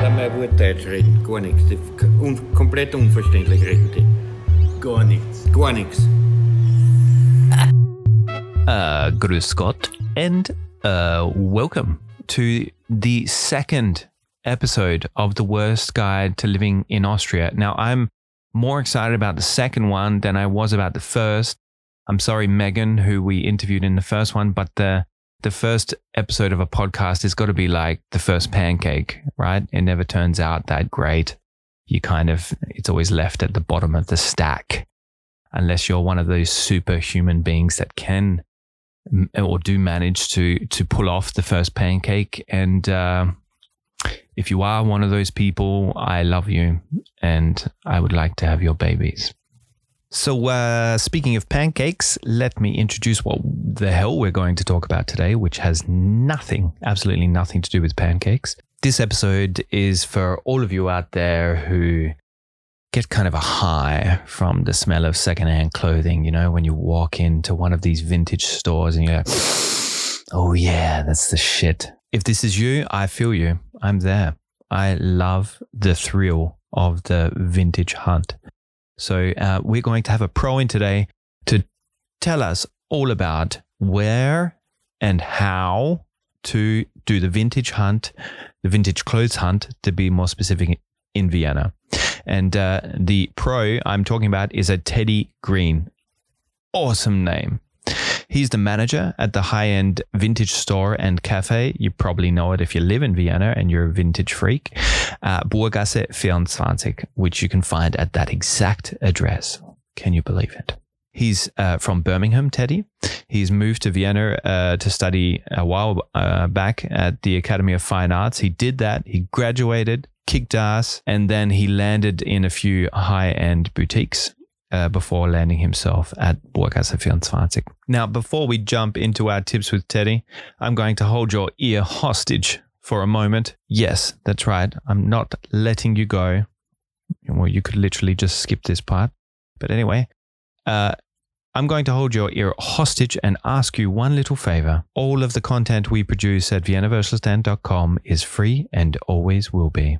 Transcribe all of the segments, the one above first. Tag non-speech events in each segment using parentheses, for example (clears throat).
Lass mal gut Deutsch reden. Gar nichts. Un komplett unverständlich reden die. Gar nichts. Gar nichts. Uh, grüß Gott, and uh, welcome to the second episode of The Wurst Guide to Living in Austria. Now, I'm more excited about the second one than I was about the first. I'm sorry, Megan, who we interviewed in the first one, but the the first episode of a podcast has got to be like the first pancake, right? It never turns out that great. You kind of, it's always left at the bottom of the stack, unless you're one of those superhuman beings that can or do manage to to pull off the first pancake. And uh, if you are one of those people, I love you, and I would like to have your babies. So, uh, speaking of pancakes, let me introduce what the hell we're going to talk about today, which has nothing, absolutely nothing to do with pancakes. This episode is for all of you out there who get kind of a high from the smell of secondhand clothing. You know, when you walk into one of these vintage stores and you're like, (sniffs) oh, yeah, that's the shit. If this is you, I feel you. I'm there. I love the thrill of the vintage hunt. So, uh, we're going to have a pro in today to tell us all about where and how to do the vintage hunt, the vintage clothes hunt, to be more specific, in Vienna. And uh, the pro I'm talking about is a Teddy Green. Awesome name. He's the manager at the high end vintage store and cafe. You probably know it if you live in Vienna and you're a vintage freak. Uh, Burggasse 24, which you can find at that exact address. Can you believe it? He's uh, from Birmingham, Teddy. He's moved to Vienna uh, to study a while uh, back at the Academy of Fine Arts. He did that. He graduated, kicked ass, and then he landed in a few high end boutiques uh, before landing himself at Burggasse 24. Now, before we jump into our tips with Teddy, I'm going to hold your ear hostage for a moment. Yes, that's right. I'm not letting you go. Well, you could literally just skip this part. But anyway, uh, I'm going to hold your ear hostage and ask you one little favor. All of the content we produce at viennawurstelstand.com is free and always will be,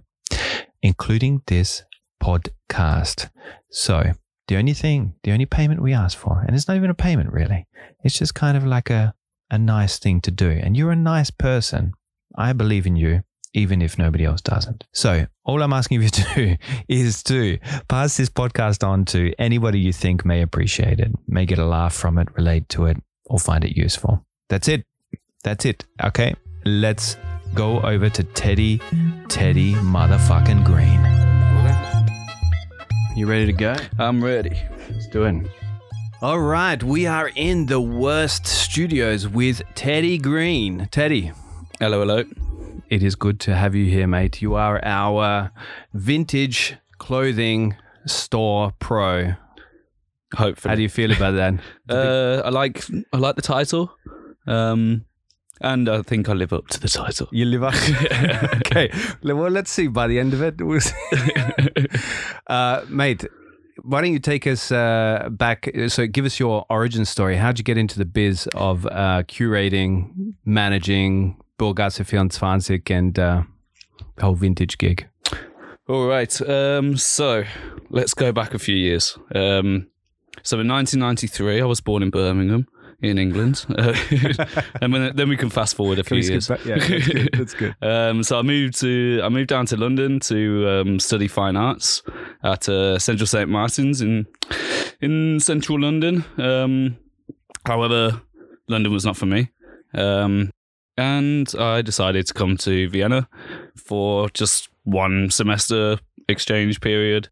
including this podcast. So, the only thing, the only payment we ask for, and it's not even a payment really, it's just kind of like a, a nice thing to do. And you're a nice person. I believe in you, even if nobody else doesn't. So, all I'm asking you to do (laughs) is to pass this podcast on to anybody you think may appreciate it, may get a laugh from it, relate to it, or find it useful. That's it. That's it. Okay. Let's go over to Teddy, Teddy motherfucking Green. You ready to go? I'm ready. Let's do it. All right, we are in the Wurst studios with Teddy Green. Teddy, Hello, hello. it is good to have you here, mate. You are our vintage clothing store pro. Hopefully. How do you feel about that? (laughs) uh, I like I like the title, um, and I think I live up to the title. You live up. (laughs) okay. Well, let's see. By the end of it, we'll see. (laughs) uh, mate, why don't you take us uh, back? So, give us your origin story. How'd you get into the biz of uh, curating, managing Burggasse 24 and uh, the whole vintage gig? All right. Um, so let's go back a few years. Um, so in 1993, I was born in Birmingham, in England, (laughs) uh, (laughs) and then, then we can fast forward a few years. Yeah, that's good. (laughs) That's good. Um, so I moved to I moved down to London to um, study fine arts at uh, Central St Martin's in in central London. Um, however, London was not for me, um, and I decided to come to Vienna for just one semester exchange period.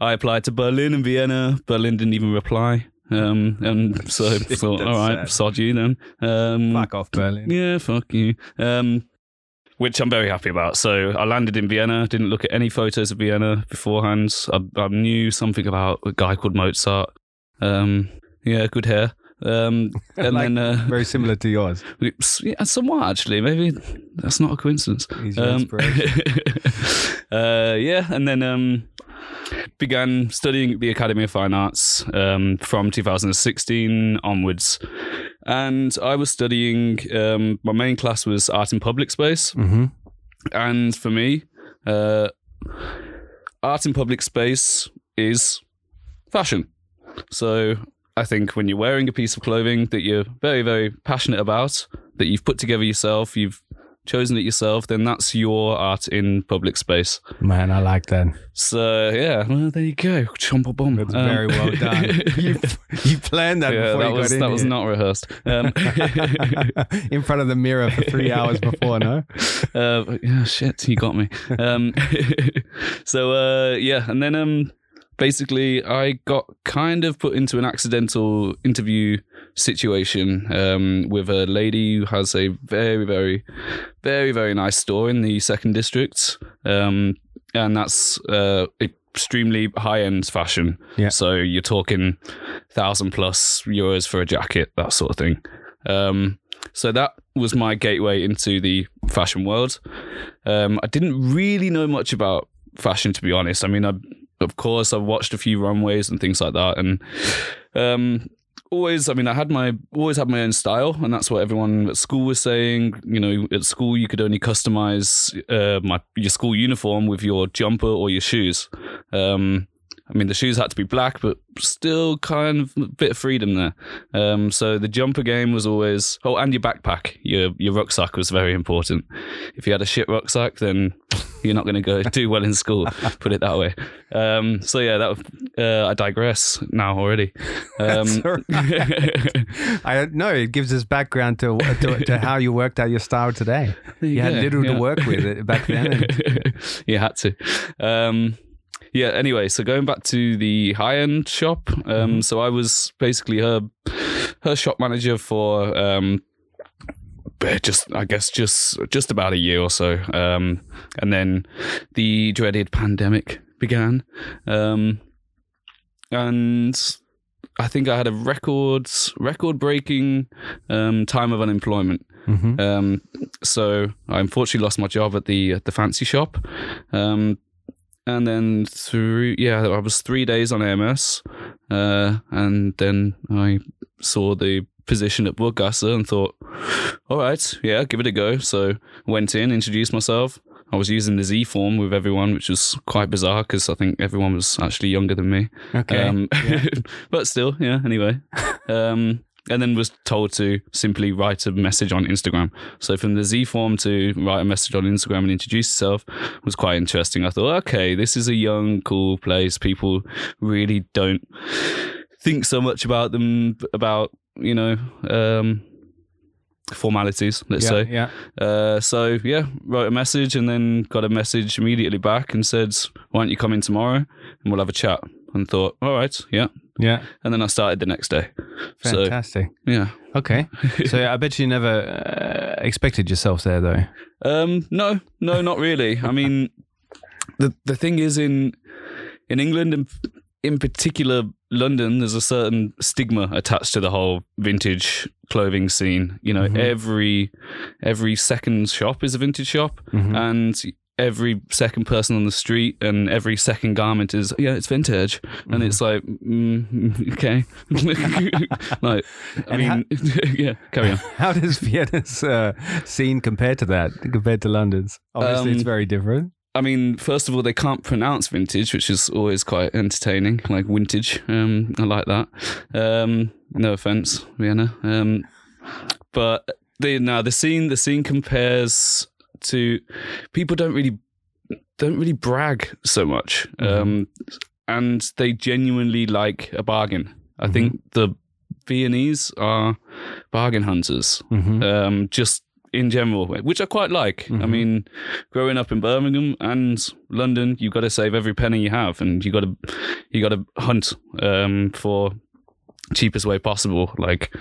I applied to Berlin and Vienna. Berlin didn't even reply. Um, and (laughs) so I thought, all right, sad. sod you then. Um, Fuck off, Berlin. yeah, fuck you. Um, which I'm very happy about. So I landed in Vienna. Didn't look at any photos of Vienna beforehand. I, I knew something about a guy called Mozart. Um, yeah, good hair. Um, (laughs) and Like, then uh, Very similar to yours. (laughs) yeah, somewhat actually. Maybe that's not a coincidence. Um, uh, yeah, and then um, began studying at the Academy of Fine Arts um, from 2016 onwards. And I was studying, um, my main class was art in public space. Mm-hmm. And for me, Uh, art in public space is fashion. So I think when you're wearing a piece of clothing that you're very, very passionate about, that you've put together yourself, you've chosen it yourself, then that's your art in public space. Man, I like that. So yeah, well, there you go. Chompa bomb. That's very well done. (laughs) you, you planned that yeah, before that you was got in that was not rehearsed. Um, (laughs) in front of the mirror for three (laughs) hours before, no? uh, yeah, shit, you got me. Um, so uh, yeah, and then um, basically, I got kind of put into an accidental interview situation um, with a lady who has a very, very, very, very nice store in the second district, um, and that's uh, extremely high-end fashion. Yeah. So you're talking thousand plus euros for a jacket, that sort of thing. Um, so that was my gateway into the fashion world. Um, I didn't really know much about fashion, to be honest. I mean, I, of course, I've watched a few runways and things like that, and um, always, I mean, I had my always had my own style, and that's what everyone at school was saying. You know, at school you could only customize uh, my your school uniform with your jumper or your shoes. Um, I mean, the shoes had to be black, but still kind of a bit of freedom there. Um, so the jumper game was always oh, and your backpack, your your rucksack was very important. If you had a shit rucksack, then (laughs) you're not going to go do well in school. (laughs) Put it that way. Um, so yeah, that uh, I digress now already. Um, all (laughs) I no, it gives us background to, to to how you worked out your style today. You had little yeah. to work with it back then. you had to. Yeah. Anyway, so going back to the high end shop. Um, Mm-hmm. So I was basically her her shop manager for um, just I guess just just about a year or so. Um, and then the dreaded pandemic began. Um, and I think I had a record record breaking um, time of unemployment. Mhm. Um, so I unfortunately lost my job at the at the fancy shop. Um, and then through yeah, I was three days on AMS, uh, and then I saw the position at Burgasser and thought, all right, yeah, give it a go. So went in, introduced myself. I was using the Sie form with everyone, which was quite bizarre because I think everyone was actually younger than me. Okay. Um, (laughs) but still, yeah, anyway. (laughs) Um, and then was told to simply write a message on Instagram. So from the Sie form to write a message on Instagram and introduce yourself was quite interesting. I thought, okay, this is a young, cool place. People really don't think so much about them, about, you know, um, formalities, let's yeah, say. yeah. Uh, so yeah, wrote a message and then got a message immediately back and said, "Why don't you come in tomorrow and we'll have a chat?" And thought, "All right, yeah." Yeah. And then I started the next day. So Fantastic. yeah, Okay. So I bet you never uh, expected yourself there, though. um, no, no, not really. I (laughs) mean, the the thing is in in England and in particular London, there's a certain stigma attached to the whole vintage clothing scene. You know, Mhm. every every second shop is a vintage shop. Mhm. and every second person on the street and every second garment is yeah it's vintage Mm-hmm. and it's like mm, (laughs) okay (laughs) like i And how- mean (laughs) yeah carry on How does Vienna's uh, scene compare to that, compared to London's? Obviously, it's Um, very different. i mean first of all they can't pronounce vintage which is always quite entertaining like vintage um i like that um no offense vienna um but the now the scene the scene compares to people don't really don't really brag so much um and they genuinely like a bargain i think the viennese are bargain hunters Mm-hmm. um, just in general, which I quite like. I Mhm. mean, growing up in Birmingham and London, you've got to save every penny you have, and you got to you got to hunt um, for cheapest way possible, like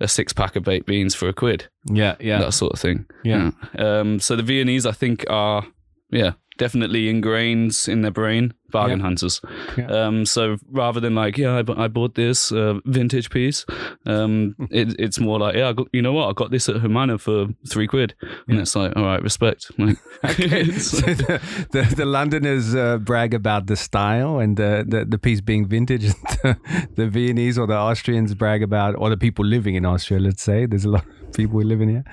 a six pack of baked beans for a quid, yeah, yeah, that sort of thing. yeah. Yeah. Um, so the Viennese, I think, are yeah definitely ingrained in their brain bargain Yeah. hunters. Yeah. Um, so rather than like yeah, I, I bought this uh, vintage piece, um, (laughs) it, it's more like yeah, I got, you know what, I got this at Humana for three quid, and it's like all right, respect. (laughs) Like, (laughs) so the, the, the Londoners uh, brag about the style and the, the, the piece being vintage. The, the Viennese or the Austrians brag about, or the people living in Austria, let's say, there's a lot people living here.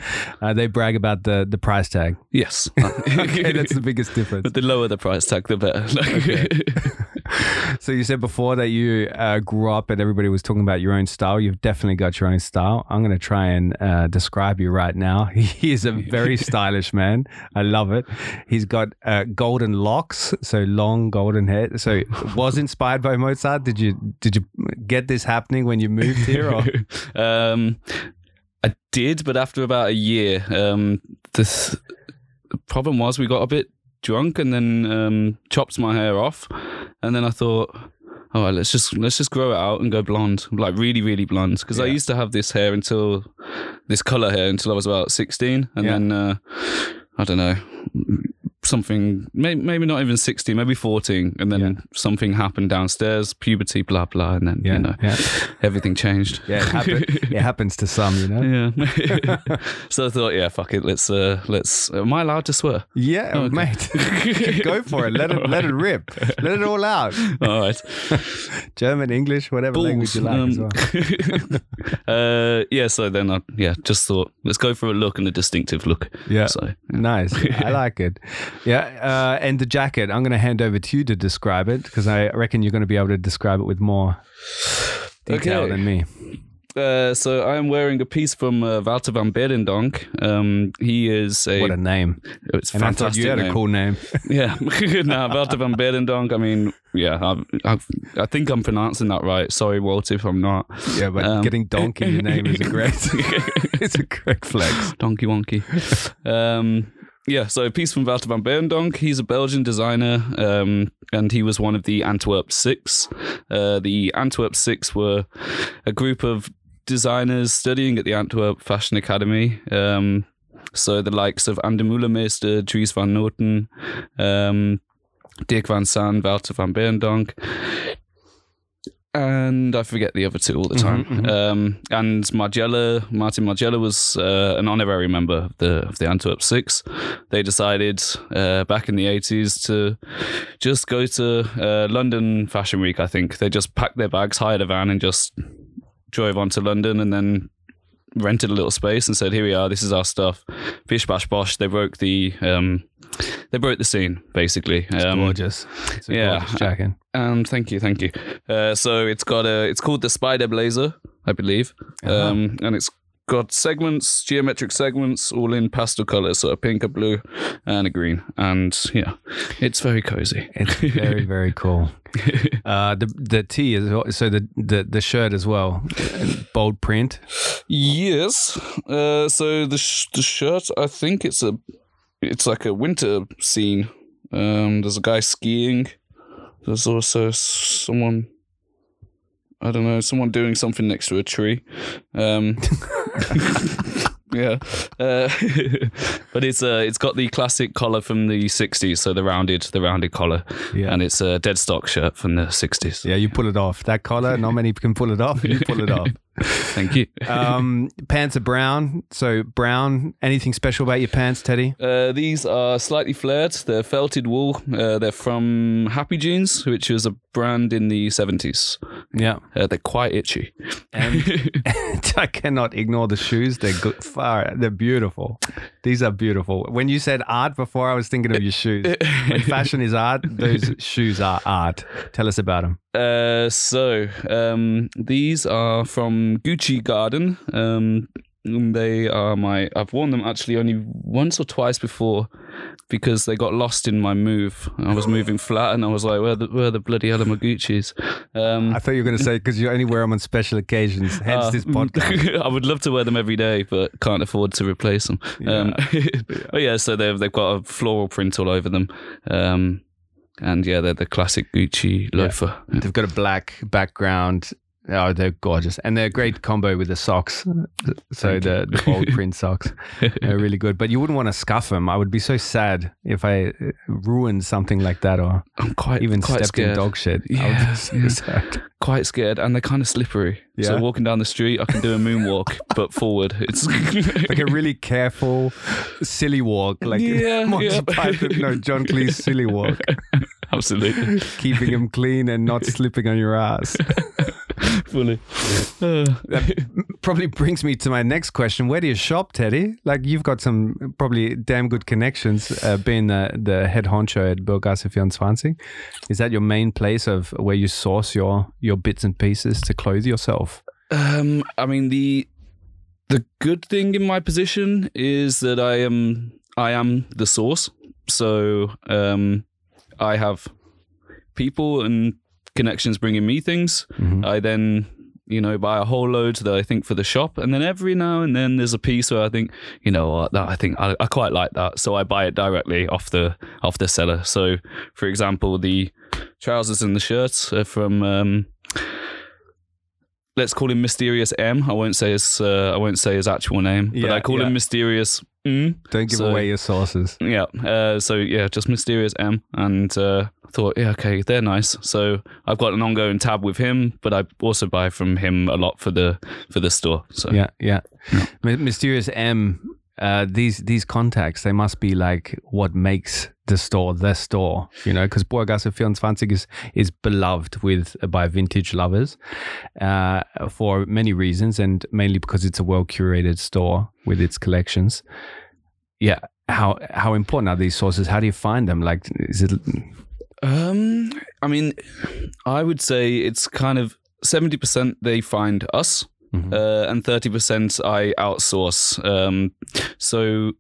Uh, they brag about the, the price tag. Yes. (laughs) okay, that's the biggest difference. But the lower the price tag, the better. (laughs) (laughs) so you said before that you uh, grew up and everybody was talking about your own style. You've definitely got your own style. I'm going to try and uh, describe you right now. He is a very stylish man. I love it. He's got uh, golden locks, so long golden hair. So was inspired by Mozart. Did you did you get this happening when you moved here? Or? um, I did, but after about a year, um, this the problem was we got a bit drunk and then um, chopped my hair off, and then I thought, all right, let's just let's just grow it out and go blonde, like really really blonde, because I used to have this hair until this color hair until I was about sixteen, and Yeah. then uh, I don't know. Something, maybe, maybe not even 16, maybe 14. And then Yeah. something happened downstairs, puberty, blah, blah. And then, Yeah, you know, yeah. everything changed. Yeah, it, happen- (laughs) it happens to some, you know. Yeah. (laughs) so I thought, yeah, fuck it. Let's uh let's am I allowed to swear? Yeah, Okay. mate. (laughs) Go for it. Let it let it rip. Let it all out. All right. German, English, whatever language Balls. you like as Um, well. uh yeah, so then I yeah, just thought let's go for a look and a distinctive look. Yeah. So Nice. I like it. Yeah. Uh, and the jacket, I'm going to hand over to you to describe it because I reckon you're going to be able to describe it with more detail Okay. than me. uh, so I am wearing a piece from uh, Walter van Beirendonck. Um, he is a, What a name. it's And fantastic you had a cool name. (laughs) Yeah, (laughs) no, Walter van Beirendonck. I mean, yeah, I, I, I think I'm pronouncing that right. Sorry, Walter, if I'm not. Yeah, but Um, getting donkey in your name is a great, (laughs) it's a great flex. Donkey Wonky. um, yeah, so a piece from Walter van Beirendonck. He's a Belgian designer, um, and he was one of the Antwerp Six. Uh, the Antwerp Six were a group of designers studying at the Antwerp Fashion Academy. Um, so the likes of Ann Demeulemeester, Dries van Noten, um, Dirk Van Saene, Walter van Beirendonck. And I forget the other two all the time. Mhm, mhm. Um, and Margiela, Martin Margiela was uh, an honorary member of the of the Antwerp Six. They decided uh, back in the eighties to just go to uh, London Fashion Week. I think they just packed their bags, hired a van, and just drove on to London, and then rented a little space and said, "Here we are. This is our stuff." Bish bash bosh. They broke the um, they broke the scene basically. Um, gorgeous. It's yeah. gorgeous jacket. um, thank you, thank you. Uh, so it's got a, it's called the Spider Blazer, I believe, Uh-huh. um, and it's got segments, geometric segments, all in pastel colors, so a pink, a blue, and a green, and yeah, it's very cozy. It's (laughs) very, very cool. (laughs) Uh, the the tee is so the, the the shirt as well, bold print. yes. Uh, so the sh- the shirt, I think it's a, it's like a winter scene. Um, there's a guy skiing. There's also someone. I don't know, someone doing something next to a tree. Um, (laughs) (laughs) yeah, uh, (laughs) but it's uh, it's got the classic collar from the '60s, so the rounded, the rounded collar, Yeah. and it's a dead stock shirt from the '60s. Yeah, you pull it off. That collar, not many can pull it off. You pull it off. Thank you. (laughs) Um, pants are brown. So brown. Anything special about your pants, Teddy? Uh, these are slightly flared. They're felted wool. Uh, they're from Happy Jeans, which was a brand in the 70s. Yeah. Uh, they're quite itchy. And (laughs) (laughs) I cannot ignore the shoes. They're good. Far. They're beautiful. These are beautiful. When you said art before, I was thinking of your shoes. When fashion is art, those shoes are art. Tell us about them. Uh, so um, these are from Gucci Garden. Um, they are my. I've worn them actually only once or twice before because they got lost in my move. I was moving flat, and I was like, "Where the where the bloody hell are my Gucci's?" Um, I thought you were going to say because you only wear them on special occasions. Hence Uh, this podcast. (laughs) I would love to wear them every day, but can't afford to replace them. Um, (laughs) but yeah, so they've they've got a floral print all over them, um, and yeah, they're the classic Gucci loafer. They've got a black background. Oh, they're gorgeous, and they're a great combo with the socks. So the, the bold (laughs) print socks, (laughs) they're really good. But you wouldn't want to scuff them. I would be so sad if I uh, ruined something like that, or I'm quite even quite stepped scared. in dog shit. Yeah, so yeah. (laughs) sad. Quite scared, and they're kind of slippery. Yeah. So walking down the street, I can do a moonwalk, but forward. It's Like a really careful, silly walk, like Yeah, Monty yeah. Python, no John Cleese silly walk, absolutely keeping him clean and not slipping on your ass. Fully. Uh, probably brings me to my next question. Where do you shop, Teddy? Like you've got some probably damn good connections, uh, being the, the head honcho at Burggasse 24. Is that your main place of where you source your your bits and pieces to clothe yourself? Um, I mean the the good thing in my position is that I am I am the source. So um, I have people and connections bringing me things. Mhm. I then you know buy a whole load that I think for the shop, and then every now and then there's a piece where I think you know that I think I, I quite like that, so I buy it directly off the off the seller. So for example, the trousers and the shirts are from. Um, Let's call him Mysterious M. I won't say his. Uh, I won't say his actual name, but Yeah, I call yeah. him Mysterious M. Don't give So- away your sources. Yeah. Uh, so yeah, just Mysterious M, and uh, thought, yeah, okay, they're nice. So I've got an ongoing tab with him, but I also buy from him a lot for the for the store. So Yeah, yeah. My- Mysterious M. Uh, these these contacts they must be like what makes the store the store, you know, because Burggasse 24 is is beloved with by vintage lovers uh, for many reasons, and mainly because it's a well curated store with its collections. Yeah, how how important are these sources? How do you find them? Like, is it? Um, I mean, I would say it's kind of seventy percent they find us, Mhm. uh, and thirty percent I outsource. Um, so.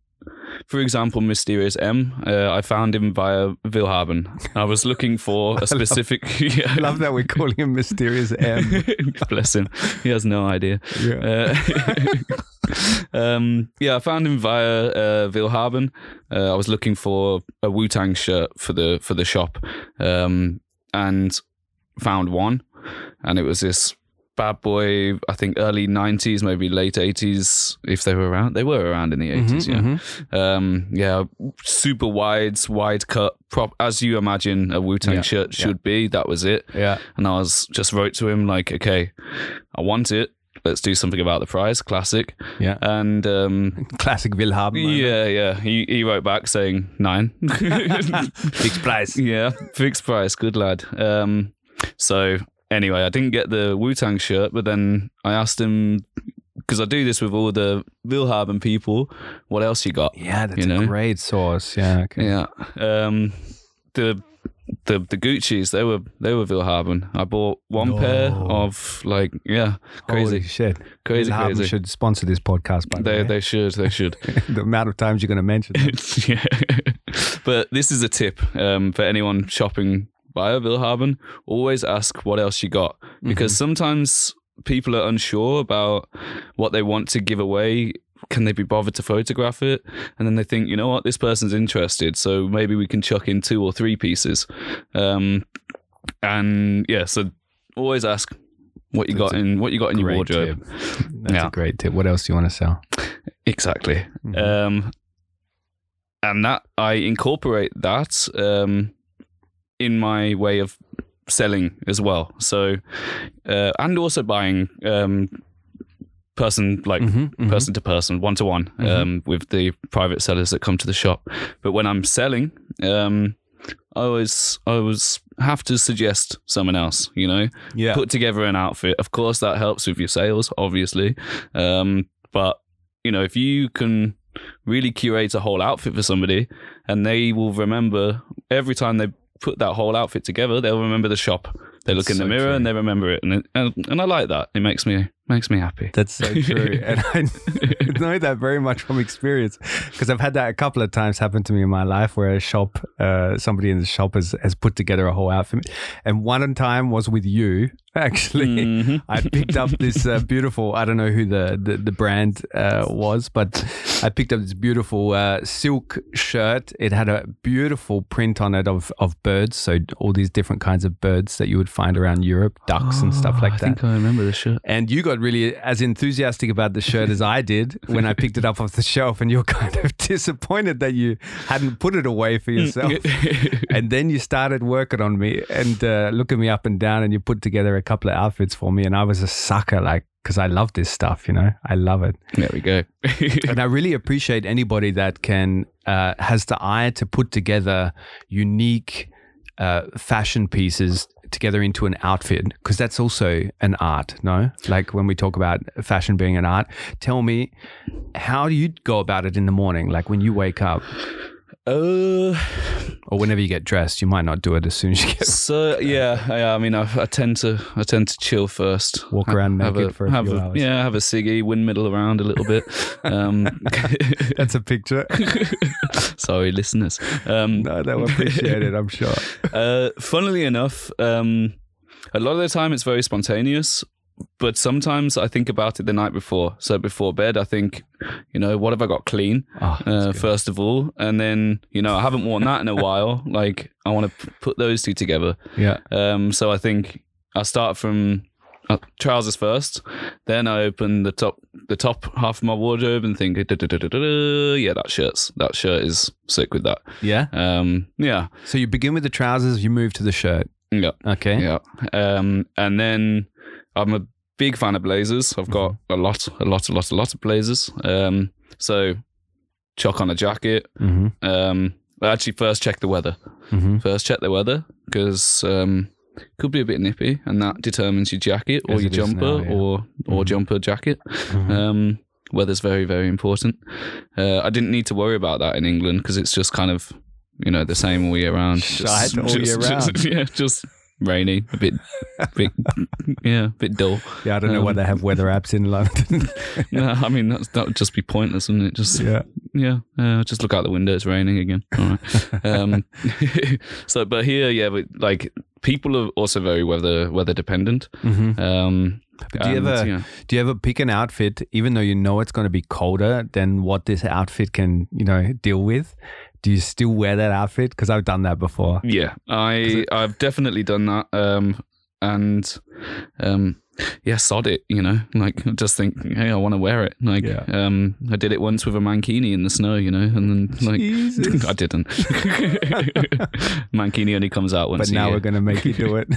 For example, Mysterious M, uh, I found him via willhaben. I was looking for (laughs) a specific. (laughs) I (laughs) love that we're calling him Mysterious M. Bless him. He has no idea. Yeah. Uh, um, yeah, I found him via uh, willhaben. Uh, I was looking for a Wu Tang shirt for the for the shop, um, and found one, and it was this bad boy. I think early '90s, maybe late '80s, if they were around. They were around in the '80s. Mhm, yeah, um, yeah, super wides, wide cut, prop as you imagine a Wu Tang Yeah, shirt yeah. should be. That was it. Yeah. And I was just wrote to him like, okay, I want it. Let's do something about the price. Classic. Yeah. And um, Classic moment. yeah, yeah. He he wrote back saying nine. (laughs) Fixed price. (laughs) yeah, fixed price. Good lad. Um, so anyway, I didn't get the Wu Tang shirt, but then I asked him because I do this with all the willhaben people. What else you got? Yeah, that's You a great source. Yeah. Okay. Yeah. Um, the the the Gucci's they were they were willhaben. I bought one pair of like yeah crazy Holy shit. crazy willhaben crazy. should sponsor this podcast, by the They way. they should they should. (laughs) the amount of times you're going to mention (laughs) yeah. (laughs) but this is a tip um, for anyone shopping via willhaben. Always ask what else you got because sometimes people are unsure about what they want to give away. Can they be bothered to photograph it? And then they think, you know what, this person's interested, so maybe we can chuck in two or three pieces. Um, and yeah, so always ask what you That's got in what you got in your wardrobe. tip. That's Yeah. a great tip. What else do you want to sell? Exactly. Mhm. Um, and that I incorporate that um, in my way of selling as well. So, uh, and also buying um, person like Mhm, mhm. person to person, one to one, with the private sellers that come to the shop. But when I'm selling, um, I always I always have to suggest someone else. You know, Yeah. put together an outfit. Of course, that helps with your sales, obviously. Um, but you know, if you can really curate a whole outfit for somebody, and they will remember every time they put that whole outfit together, they'll remember the shop. They look in the mirror true. and they remember it, and, it, and and I like that. It makes me makes me happy. That's so true. (laughs) and I know that very much from experience because I've had that a couple of times happen to me in my life where a shop, uh, somebody in the shop has, has put together a whole outfit. And one time was with you, (laughs) actually. Mhm. I picked up this uh, (laughs) beautiful, I don't know who the, the, the brand uh, was, but I picked up this beautiful uh, silk shirt. It had a beautiful print on it of, of birds. So all these different kinds of birds that you would find around Europe, ducks and stuff Oh, like I that. I think I remember the shirt. And you got really as enthusiastic about the shirt as I did when I picked it up off the shelf, and you're (laughs) kind of disappointed that you hadn't put it away for yourself. (laughs) and then you started working on me and uh, looking me up and down, and you put together a couple of outfits for me, and I was a sucker, like because I love this stuff, you know, I love it, there we go. (laughs) and I really appreciate anybody that can uh, has the eye to put together unique uh, fashion pieces together into an outfit? Because that's also an art, no? Like when we talk about fashion being an art, tell me, how do you go about it in the morning? Like when you wake up Uh, or whenever you get dressed, you might not do it as soon as you get so yeah, I, I mean, I, I tend to I tend to chill first. Walk around have naked a, for a have few a, hours. Yeah, have a ciggy, windmill around a little bit. Um, (laughs) That's a picture. (laughs) sorry, listeners. Um, no, they'll appreciate it, I'm (laughs) sure. Uh, funnily enough, um, a lot of the time it's very spontaneous, but sometimes I think about it the night before. So before bed, I think, you know, what have I got clean? Oh, Uh, first of all, and then you know I haven't worn that in a while. (laughs) Like I want to p- put those two together. yeah. Um, so I think I start from uh, trousers first, then I open the top the top half of my wardrobe and think, yeah, that shirt's that shirt is sick with that. Yeah. Um, yeah, So you begin with the trousers, you move to the shirt. yeah. Okay. Yeah. Um, and then I'm a big fan of blazers. I've got Mm-hmm. a lot, a lot, a lot, a lot of blazers. Um, so chuck on a jacket. Mm-hmm. Um, actually first check the weather. Mm-hmm. First check the weather because um, could be a bit nippy, and that determines your jacket or As your jumper now, yeah. or or Mhm. jumper jacket. Mm-hmm. Um, weather's very very important. Uh, I didn't need to worry about that in England because it's just kind of you know the same all year round. Shite all (laughs) year just- yeah, just rainy, a bit, bit yeah, a bit dull. Yeah, I don't know why Um, they have weather apps in London. (laughs) No, I mean that's, that would just be pointless, wouldn't it? Just yeah. yeah, uh, just look out the window. It's raining again. All right. um, (laughs) so, but here, yeah, but like people are also very weather weather dependent. Mm-hmm. Um, Do you ever do you ever pick an outfit even though you know it's going to be colder than what this outfit can you know deal with? Do you still wear that outfit? Because I've done that before. Yeah, I I've definitely done that. Um, and um, yeah, sod it. You know, (laughs) like just think, hey, I want to wear it. Like, Yeah. um, I did it once with a mankini in the snow. You know, and then like. (laughs) I didn't. (laughs) mankini only comes out once. But now we're going to make you do it.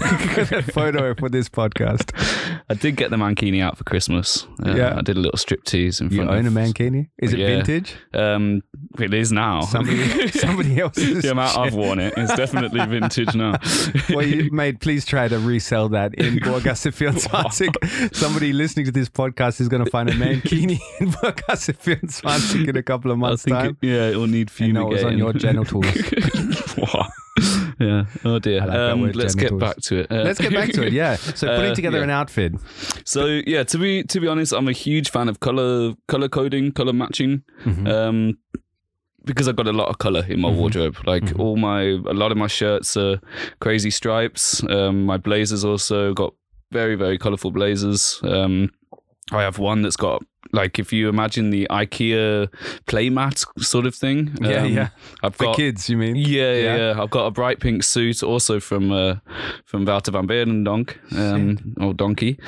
photo for this podcast. I did get the mankini out for Christmas. Uh, Yeah. I did a little strip tease in You front own a mankini? Is it Yeah. vintage? Um, it is now. Somebody, somebody else's. the amount I've worn it. it is definitely vintage now. well, you, made. please try to resell that in Borgassefield Somebody listening to this podcast is going to find a mankini (laughs) in Borgassefield in a couple of months' time. it, yeah, it will need And know it was on your genitals. (laughs) Wow. yeah. Oh dear. Like um, let's genitals. get back to it. Uh, Let's get back to it. Yeah. So putting (laughs) Uh, together yeah. an outfit. So yeah, to be to be honest, I'm a huge fan of color color coding, color matching. Mhm. Um, because I've got a lot of color in my Mhm. wardrobe. Like Mhm. all my a lot of my shirts are crazy stripes. Um, my blazers also got very very colorful blazers. Um, I have one that's got like if you imagine the IKEA playmat sort of thing. Yeah, um, yeah. I've For kids, you mean? yeah, yeah, Yeah. I've got a bright pink suit also from uh, from Wouter van Beirendonck, um, or Donkey.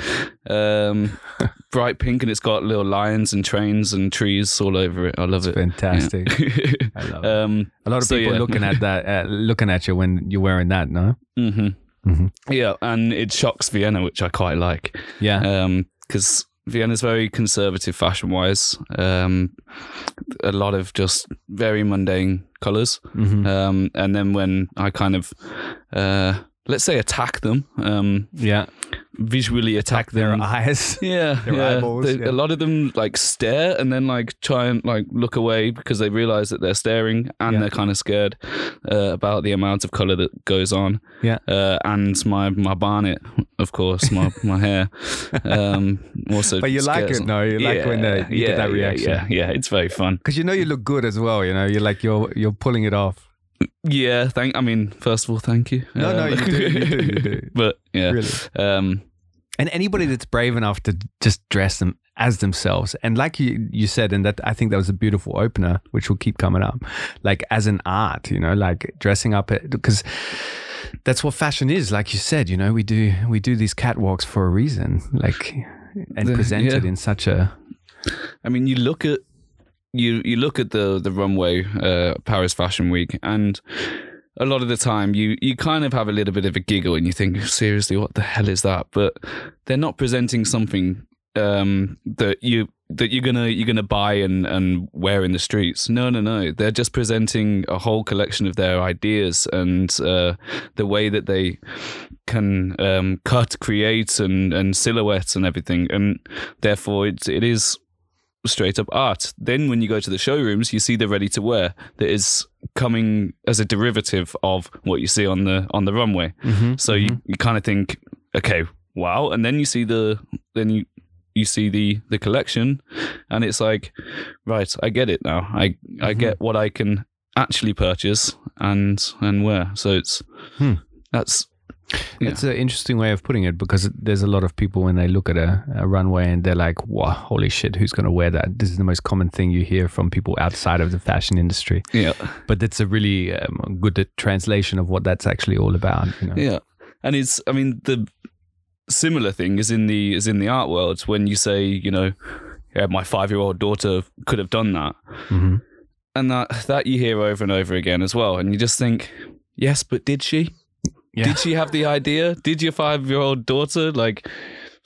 Um, (laughs) bright pink, and it's got little lions and trains and trees all over it. I love it. Fantastic. Yeah. I love it. (laughs) um, A lot of so, people yeah. looking at that, uh, looking at you when you're wearing that, no? mhm. Mhm. Yeah, and it shocks Vienna, which I quite like. Yeah. because Vienna's very conservative fashion wise. Um, a lot of just very mundane colors. Mhm. Um, and then when I kind of, uh, let's say, attack them, um, yeah. visually attack Their eyes. (laughs) yeah, their yeah. eyeballs, They- yeah. A lot of them like stare and then like try and like look away because they realize that they're staring and Yeah. they're kind of scared uh, about the amount of color that goes on. Yeah. uh, and my my barnet, of course, my (laughs) my hair. Um, also, But you like it, them. no? You like when they- you get that yeah, reaction. Yeah, yeah, it's very fun. Because you know you look good as well. You know, you're like you're you're pulling it off. Yeah, thank. I mean, first of all, thank you. No, no, you do, you do, you do. (laughs) But yeah, Really. um, And anybody that's brave enough to just dress them as themselves, and like you you said, and that I think that was a beautiful opener, which will keep coming up, like as an art, you know, like dressing up because that's what fashion is. Like you said, you know, we do we do these catwalks for a reason, like and The- present it yeah. in such a I mean, you look at you you look at the the runway, uh, Paris Fashion Week, and a lot of the time you you kind of have a little bit of a giggle and you think, seriously, what the hell is that? But they're not presenting something um, that you that you're gonna you're gonna buy and and wear in the streets. No, no, no. They're just presenting a whole collection of their ideas and uh, the way that they can um, cut, create, and and silhouettes and everything, and therefore it it is straight up art. Then when you go to the showrooms, you see the ready to wear that is coming as a derivative of what you see on the on the runway. Mm-hmm. So you, mm-hmm. you kind of think, okay, wow, and then you see the then you you see the the collection, and it's like, right, I get it now. I I mm-hmm. get what I can actually purchase and and wear. So it's Hmm. that's Yeah. It's an interesting way of putting it because there's a lot of people when they look at a, a runway and they're like, wow, holy shit, who's going to wear that? This is the most common thing you hear from people outside of the fashion industry. yeah But it's a really um, good translation of what that's actually all about. You know? Yeah, and it's I mean the similar thing is in the is in the art world when you say you know yeah, my five year old daughter could have done that, Mhm. and that that you hear over and over again as well, and you just think yes, but did she? Yeah. Did she have the idea? Did your five year old daughter like?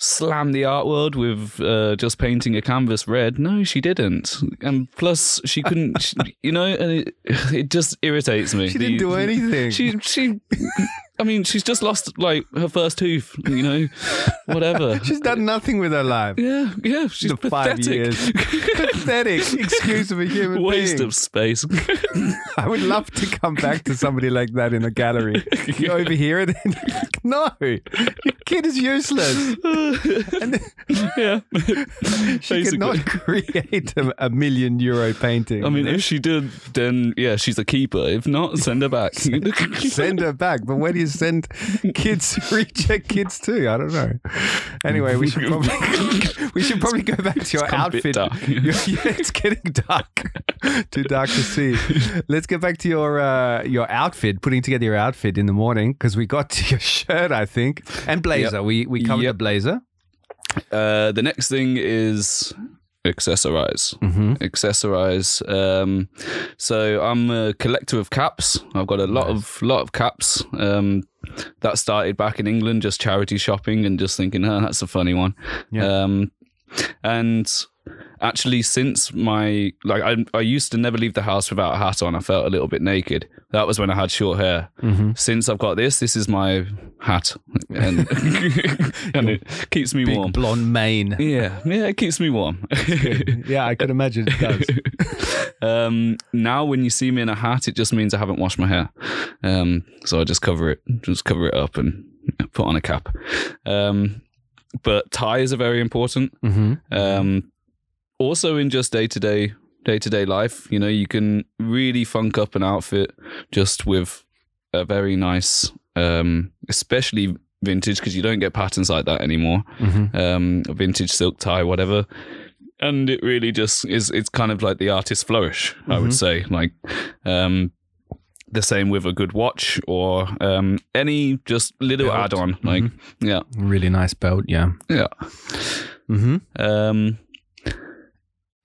Slam the art world with uh, just painting a canvas red. No, she didn't. And plus, she couldn't. she- (laughs) you know, and it, it just irritates me. She didn't do anything. She she I mean, she's just lost like her first tooth, you know, whatever. (laughs) She's done nothing with her life. yeah, yeah, she's the five pathetic. years. pathetic excuse of a human (laughs) Waste being. of space. (laughs) I would love to come back to somebody like that in a gallery. You overhear it like, no, your kid is useless. And then yeah. she could not create a, a million euro painting. I mean, if she did, then yeah, she's a keeper. If not, send her back. send her back. But where do send kids, (laughs) reject kids too. I don't know. Anyway, we should probably (laughs) we should probably go back to your gone a bit outfit. (laughs) Your- yeah, it's getting dark, too dark to see. Let's get back to your uh, your outfit, putting together your outfit in the morning because we got to your shirt, I think, and blazer. We we covered Yep. the blazer. Uh, the next thing is accessorize. Mm-hmm. Accessorize. Um, so I'm a collector of caps. I've got a lot of lot of caps. Um, that started back in England, just charity shopping and just thinking, oh, that's a funny one. Yeah. Um, and actually, since my like, I I used to never leave the house without a hat on. I felt a little bit naked. That was when I had short hair. Mm-hmm. Since I've got this, this is my hat, and (laughs) (laughs) and it keeps me Big warm. blonde mane. Yeah, yeah, it keeps me warm. yeah, I could imagine it does. (laughs) um, now, when you see me in a hat, it just means I haven't washed my hair. Um, so I just cover it, just cover it up and put on a cap. Um, but ties are very important. Mm-hmm. Um, also, in just day to day, day to day life, you know, you can really funk up an outfit just with a very nice, um, especially vintage because you don't get patterns like that anymore. Mm-hmm. Um, a vintage silk tie, whatever. And it really just is. It's kind of like the artist flourish, I would say. Like, um, the same with a good watch or um, any just little Belt. add-on. Like, yeah, Really nice belt. Yeah. yeah. Mm-hmm. Um,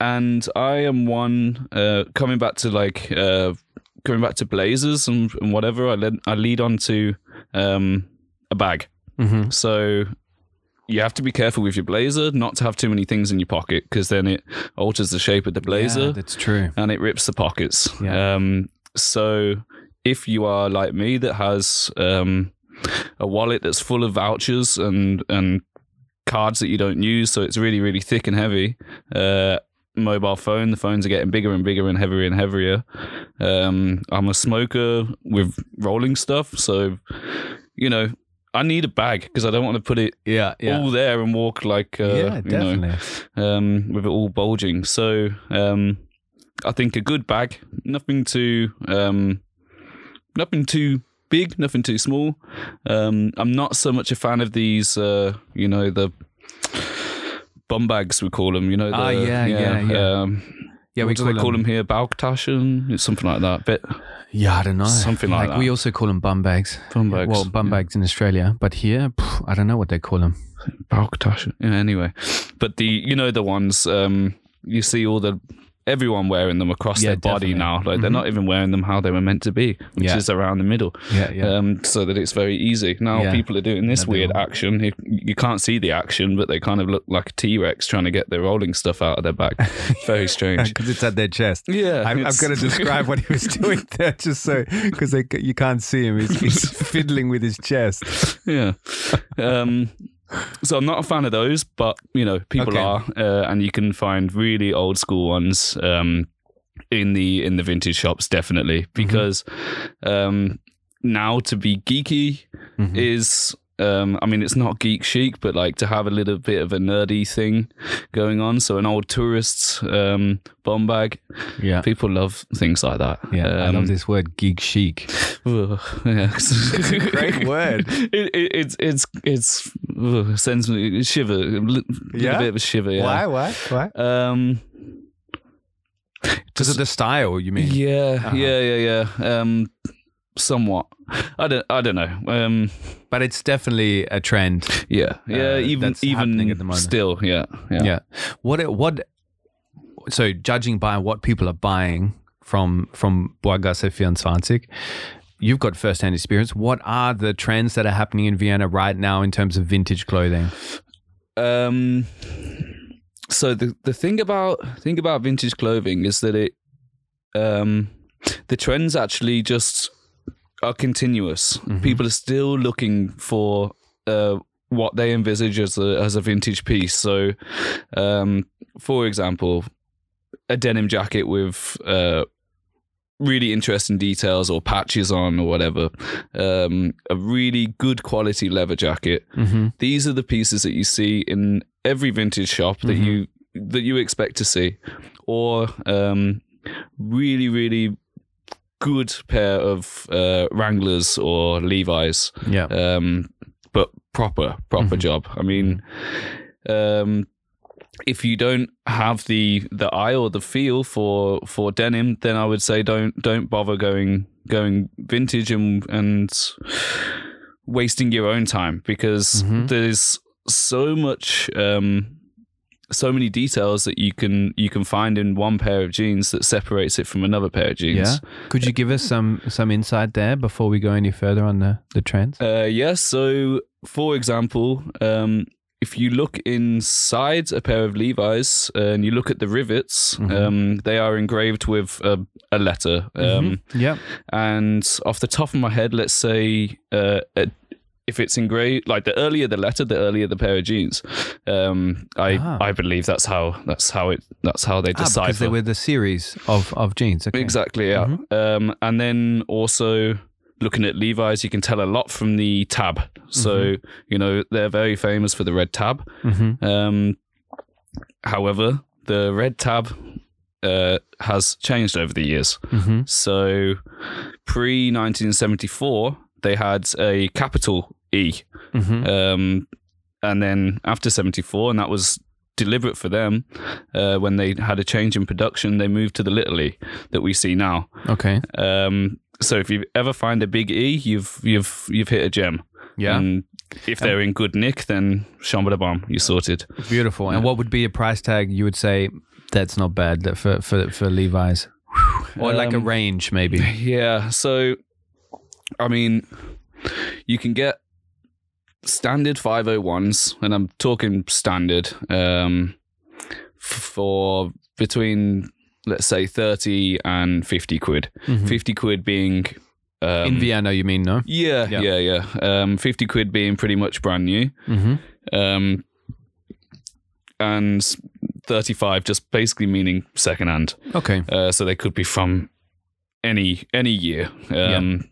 and I am one uh, coming back to like uh, going back to blazers and, and whatever. I lead I lead on to um, a bag. Mm-hmm. So you have to be careful with your blazer, not to have too many things in your pocket because then it alters the shape of the blazer Yeah, that's true. and it rips the pockets. Yeah. Um, so if you are like me that has um, a wallet that's full of vouchers and and cards that you don't use, so it's really really thick and heavy. Uh, mobile phone, the phones are getting bigger and bigger and heavier and heavier. Um, I'm a smoker with rolling stuff, so you know. I need a bag because I don't want to put it Yeah. Yeah. all there and walk like uh, yeah, you know, definitely. um, with it all bulging. So um, I think a good bag, nothing too, um, nothing too big, nothing too small. Um, I'm not so much a fan of these, uh, you know, the bum bags we call them. You know, the, Ah, yeah, yeah, yeah. Um, Yeah, what we do call they call them- them here? Bauchtaschen, It's something like that. Bit Yeah, I don't know. Something like that. We also call them bum bags. bum bags. Well, bum yeah. bags in Australia, but here, pff, I don't know what they call them. Bauchtaschen. Yeah, anyway, but the you know the ones um, you see all the everyone wearing them across Yeah, their body definitely. now. Like they're not even wearing them how they were meant to be, which Yeah. is around the middle. Yeah, yeah. Um, so that it's very easy. Now Yeah. people are doing this weird action. You, you can't see the action, but they kind of look like a T Rex trying to get the rolling stuff out of their back. very (laughs) strange. because it's at their chest. Yeah, I'm, I'm going (laughs) to describe what he was doing (laughs) there, just so because you can't see him. He's, he's fiddling with his chest. yeah. Um, so I'm not a fan of those, but you know, people Okay. are, uh, and you can find really old school ones um, in the in the vintage shops, definitely. Because um, now to be geeky Mhm. is. Um, I mean, it's not geek chic, but like to have a little bit of a nerdy thing going on. So an old tourist's um, bum bag, Yeah, people love things like that. yeah. I Um, love this word, geek chic. Ugh, yeah. (laughs) great word. (laughs) It, it, it's it's it's ugh, sends me a shiver, a Yeah? bit of a shiver. Yeah. Why? Why? Why? Um. Because of the style, you mean? Yeah, Uh-huh. yeah, yeah, yeah. Um, somewhat. I don't. I don't know. Um. But it's definitely a trend. Yeah. Yeah. Uh, even even at the moment. still. Yeah. Yeah. Yeah. What? What? So, judging by what people are buying from from Burggasse 24, you've got first-hand experience. What are the trends that are happening in Vienna right now in terms of vintage clothing? Um. So the the thing about thing about vintage clothing is that it, um, the trends actually just are continuous. People are still looking for uh what they envisage as a as a vintage piece. So, um, for example, a denim jacket with uh really interesting details or patches on or whatever. Um, a really good quality leather jacket Mm-hmm. these are the pieces that you see in every vintage shop that you that you expect to see or um really really good pair of uh wranglers or levi's Yeah. um but proper proper job i mean um if you don't have the the eye or the feel for for denim then i would say don't don't bother going going vintage and and wasting your own time because Mhm. there's so much um so many details that you can you can find in one pair of jeans that separates it from another pair of jeans Yeah. Could you give us some some insight there before we go any further on the the trends? Uh, yes. So, for example, um, if you look inside a pair of Levi's uh, and you look at the rivets, um, they are engraved with a, a letter. Um, Yeah. And off the top of my head, let's say uh, a, if it's engraved, like the earlier the letter, the earlier the pair of jeans. Um, I Ah. I believe that's how that's how it that's how they decide Ah, because they were the series of of jeans. Okay. Exactly, yeah. Um, and then also looking at Levi's, you can tell a lot from the tab. So, you know, they're very famous for the red tab. Mm-hmm. Um, however, the red tab uh, has changed over the years. Mm-hmm. So, pre 1974, they had a capital. Mm-hmm. Um, and then after 74, and that was deliberate for them, uh, when they had a change in production, they moved to the little E that we see now. Okay. Um, so if you ever find a big E, you've you've you've hit a gem. Yeah. And if they're in good nick, then shamba bomb, you're sorted. Beautiful. And what would be a price tag you would say that's not bad for for for Levi's, or like a Um, range maybe? (laughs) Yeah. So, I mean, you can get standard 501s, and I'm talking standard um, for between, let's say, 30 and 50 quid. 50 quid being. Um, Mm-hmm. In Vienna, you mean no? Yeah, Yeah. yeah, yeah. Um, 50 quid being pretty much brand new. Mm-hmm. Um, and 35 just basically meaning secondhand. Okay. Uh, so they could be from any any year. Um,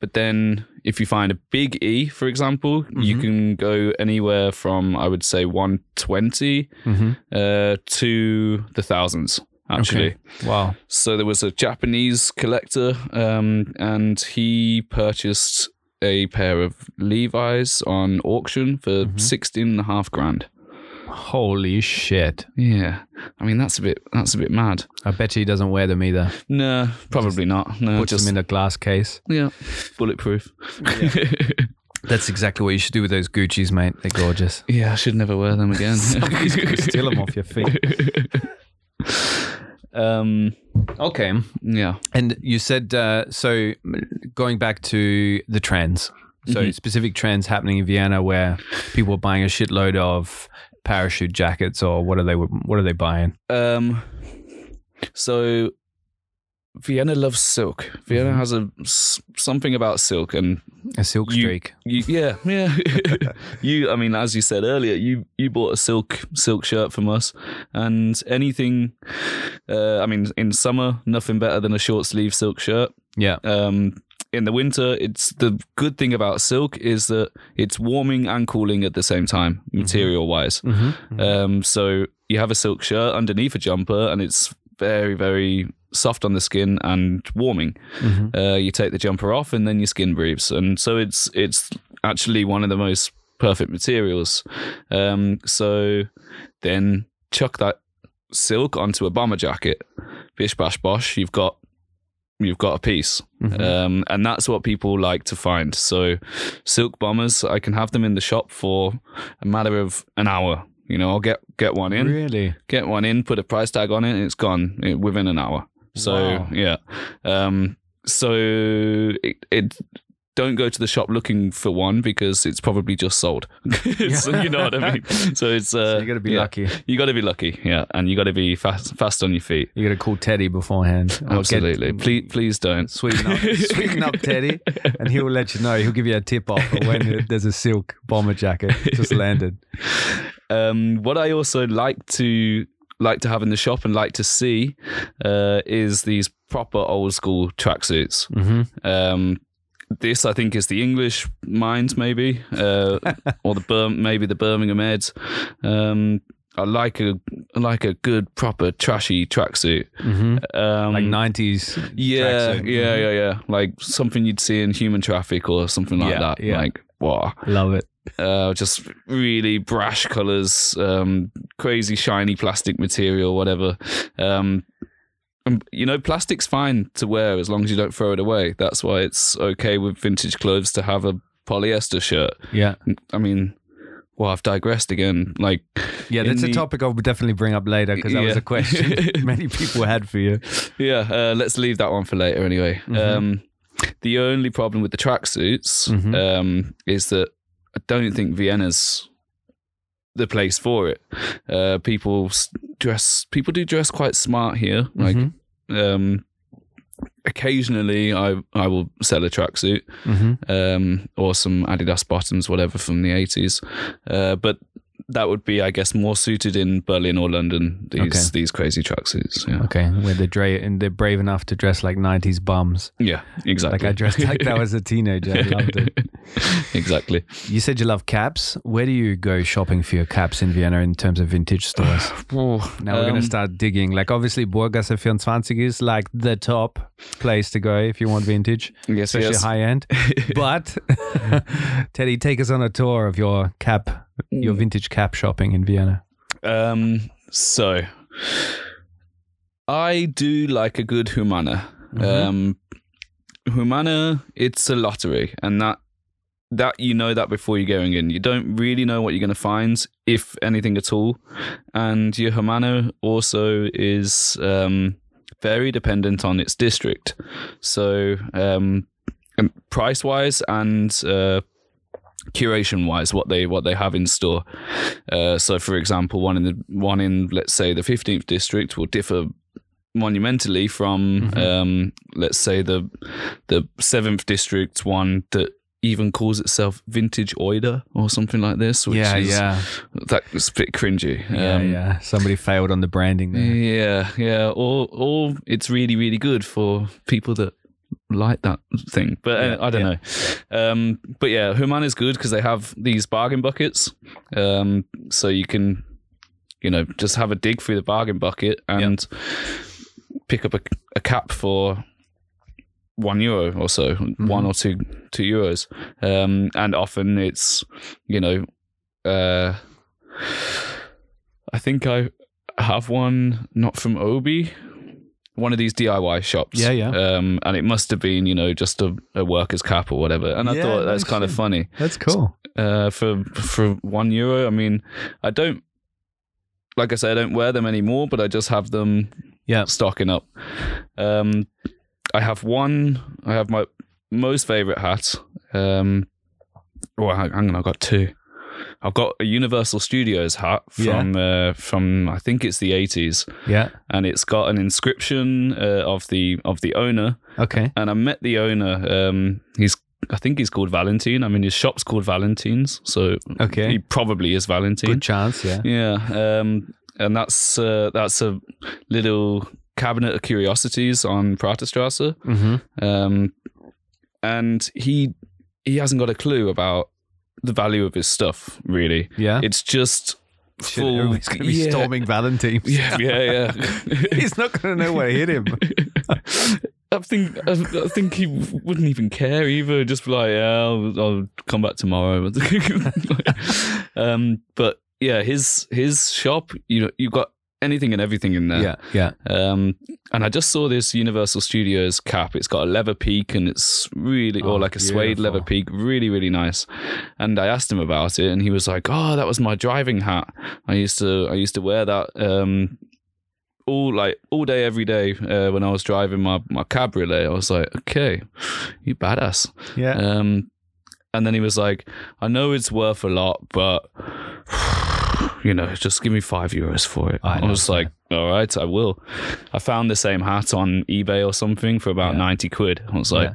But then if you find a big E, for example, you Mhm. can go anywhere from I would say 120 Mm-hmm. uh, to the thousands. Actually, Wow. so there was a Japanese collector, um, and he purchased a pair of Levi's on auction for Mhm. 16 and a half grand. Holy shit. Yeah, I mean that's a bit that's a bit mad. I bet he doesn't wear them either. No, probably not. No, Puts just them in a glass case. yeah, bulletproof. (laughs) That's exactly what you should do with those Gucci's, mate. They're gorgeous. yeah, I should never wear them again. (laughs) (laughs) Steal them off your feet. um, Okay. yeah. And you said uh, so. Going back to the trends, so Mhm. specific trends happening in Vienna where people are buying a shitload of parachute jackets, or what are they? What are they buying? Um, so Vienna loves silk. Vienna has a something about silk, and A silk You- streak. you, yeah, yeah. (laughs) you, I mean, as you said earlier, you you bought a silk silk shirt from us, and anything. Uh, I mean, in summer, nothing better than a short sleeve silk shirt. Yeah. Um, in the winter, it's the good thing about silk is that it's warming and cooling at the same time, material wise. Mm-hmm. Um, so you have a silk shirt underneath a jumper, and it's very, very soft on the skin and warming. Mm-hmm. Uh, you take the jumper off, and then your skin breathes, and so it's it's actually one of the most perfect materials. Um, so then chuck that silk onto a bomber jacket, bish bash bosh. You've got you've got a piece, Mm-hmm. um, and that's what people like to find. So silk bombers, I can have them in the shop for a matter of an hour. You know, I'll get get one in, Really? get one in, put a price tag on it, and it's gone eh, within an hour. So Wow. yeah, um, so it, it don't go to the shop looking for one because it's probably just sold. (laughs) so you know what I mean. So it's uh, So you got to be yeah. lucky. You got to be lucky, yeah, and you got to be fast fast on your feet. You got to call Teddy beforehand. or get- Absolutely. please, please don't Sweeten up, (laughs) sweeten up Teddy, and he will let you know. He'll give you a tip off when (laughs) there's a silk bomber jacket just landed. Um, what I also like to like to have in the shop and like to see uh, is these proper old school tracksuits. Mm-hmm. Um, this I think is the English mind, maybe, uh, or the (laughs) Bir- maybe the Birmingham Eds. Um, I like a I like a good proper trashy tracksuit. Mm-hmm. Um, Like nineties. yeah, tracksuit. yeah, yeah, yeah. Like something you'd see in Human Traffic or something like Yeah, that. yeah. Like wow, Love it. uh, just really brash colors, um, crazy shiny plastic material, whatever. Um, you know, plastic's fine to wear as long as you don't throw it away. That's why it's okay with vintage clothes to have a polyester shirt. Yeah, I mean, well, I've digressed again. Like, yeah. That's a topic I will definitely bring up later because that was a question (laughs) (laughs) many people had for you. yeah, uh, let's leave that one for later anyway. Mhm. Um, the only problem with the tracksuits Mhm. um, is that I don't think Vienna's the place for it. Uh, people dress, people do dress quite smart here. Like, Mhm. um, occasionally, I I will sell a tracksuit Mm-hmm. um, or some Adidas bottoms, whatever from the eighties. Uh, but that would be, I guess, more suited in Berlin or London. These Okay. these crazy tracksuits. Yeah, Okay, where they're dra- and they're brave enough to dress like '90s bums. yeah, exactly. Like I dressed like that was a teenager. I loved it. (laughs) exactly. You said you love caps. Where do you go shopping for your caps in Vienna in terms of vintage stores? (sighs) Now we're going Um, to start digging. Like obviously Burggasse 24 is like the top place to go if you want vintage, Yes, especially yes. high end. (laughs) but (laughs) Teddy, take us on a tour of your cap, your Mm. vintage cap shopping in Vienna. Um, so I do like a good Humana. Mhm. Um, Humana, it's a lottery, and that that you know that before you're going in. You don't really know what you're going to find, if anything at all. And your Humana also is um, very dependent on its district. So um, price wise and uh, curation wise what they what they have in store uh, so for example one in the one in let's say the 15th district will differ monumentally from Mhm. um, let's say the the 7th district one that even calls itself vintage oida or something like this which yeah, is yeah, that's a bit cringy yeah, Um, yeah. Somebody failed on the branding there. yeah, yeah. Or or it's really really good for people that like that thing. But uh, Yeah, I don't yeah. know. Um, but yeah, Human is good because they have these bargain buckets. Um, so you can, you know, just have a dig through the bargain bucket and pick up a, a cap for one euro or so, Mm-hmm. one or two two euros. Um, and often it's, you know, uh, I think I have one not from Obi, one of these DIY shops. Yeah, yeah. Um, and it must have been, you know, just a, a worker's cap or whatever. And I Yeah, thought that's kind of funny. That's cool. Uh, for for one euro, I mean, I don't. like I say, I don't wear them anymore, but I just have them Yeah. stocking up. Um, I have one. I have my most favorite hat. Um, hang hang on, I've got two. I've got a Universal Studios hat Yeah. from uh, from I think it's the eighties, Yeah. and it's got an inscription uh, of the of the owner. Okay. And I met the owner. Um, he's I think he's called Valentine. I mean, his shop's called Valentine's, so Okay. he probably is Valentine. Good chance. Yeah. Yeah, um, and that's uh, that's a little cabinet of curiosities on Praterstrasse. Mm-hmm. Um, and he he hasn't got a clue about the value of his stuff. Really, Yeah. it's just full. everybody's going to be yeah, storming Valentine's. (laughs) Yeah, yeah, yeah. (laughs) He's not going to know where to hit him. (laughs) I think I, I think he wouldn't even care either. Just be like, yeah, I'll, I'll come back tomorrow. um, but yeah, his his shop, you know, you got anything and everything in there. yeah. Yeah. Um, and I just saw this Universal Studios cap. It's got a leather peak and it's really, Oh, or like a suede leather peak, really, really nice. And I asked him about it, and he was like, "Oh, that was my driving hat. I used to, I used to wear that." Um, all like all day, every day uh, when I was driving my my cabriolet, I was like, "Okay, you badass." Yeah. Um, and then he was like, I know it's worth a lot, but (sighs) you know, just give me five euros for it. I I, was like, all right, I will. I found the same hat on eBay or something for about Yeah. 90 quid. I was like,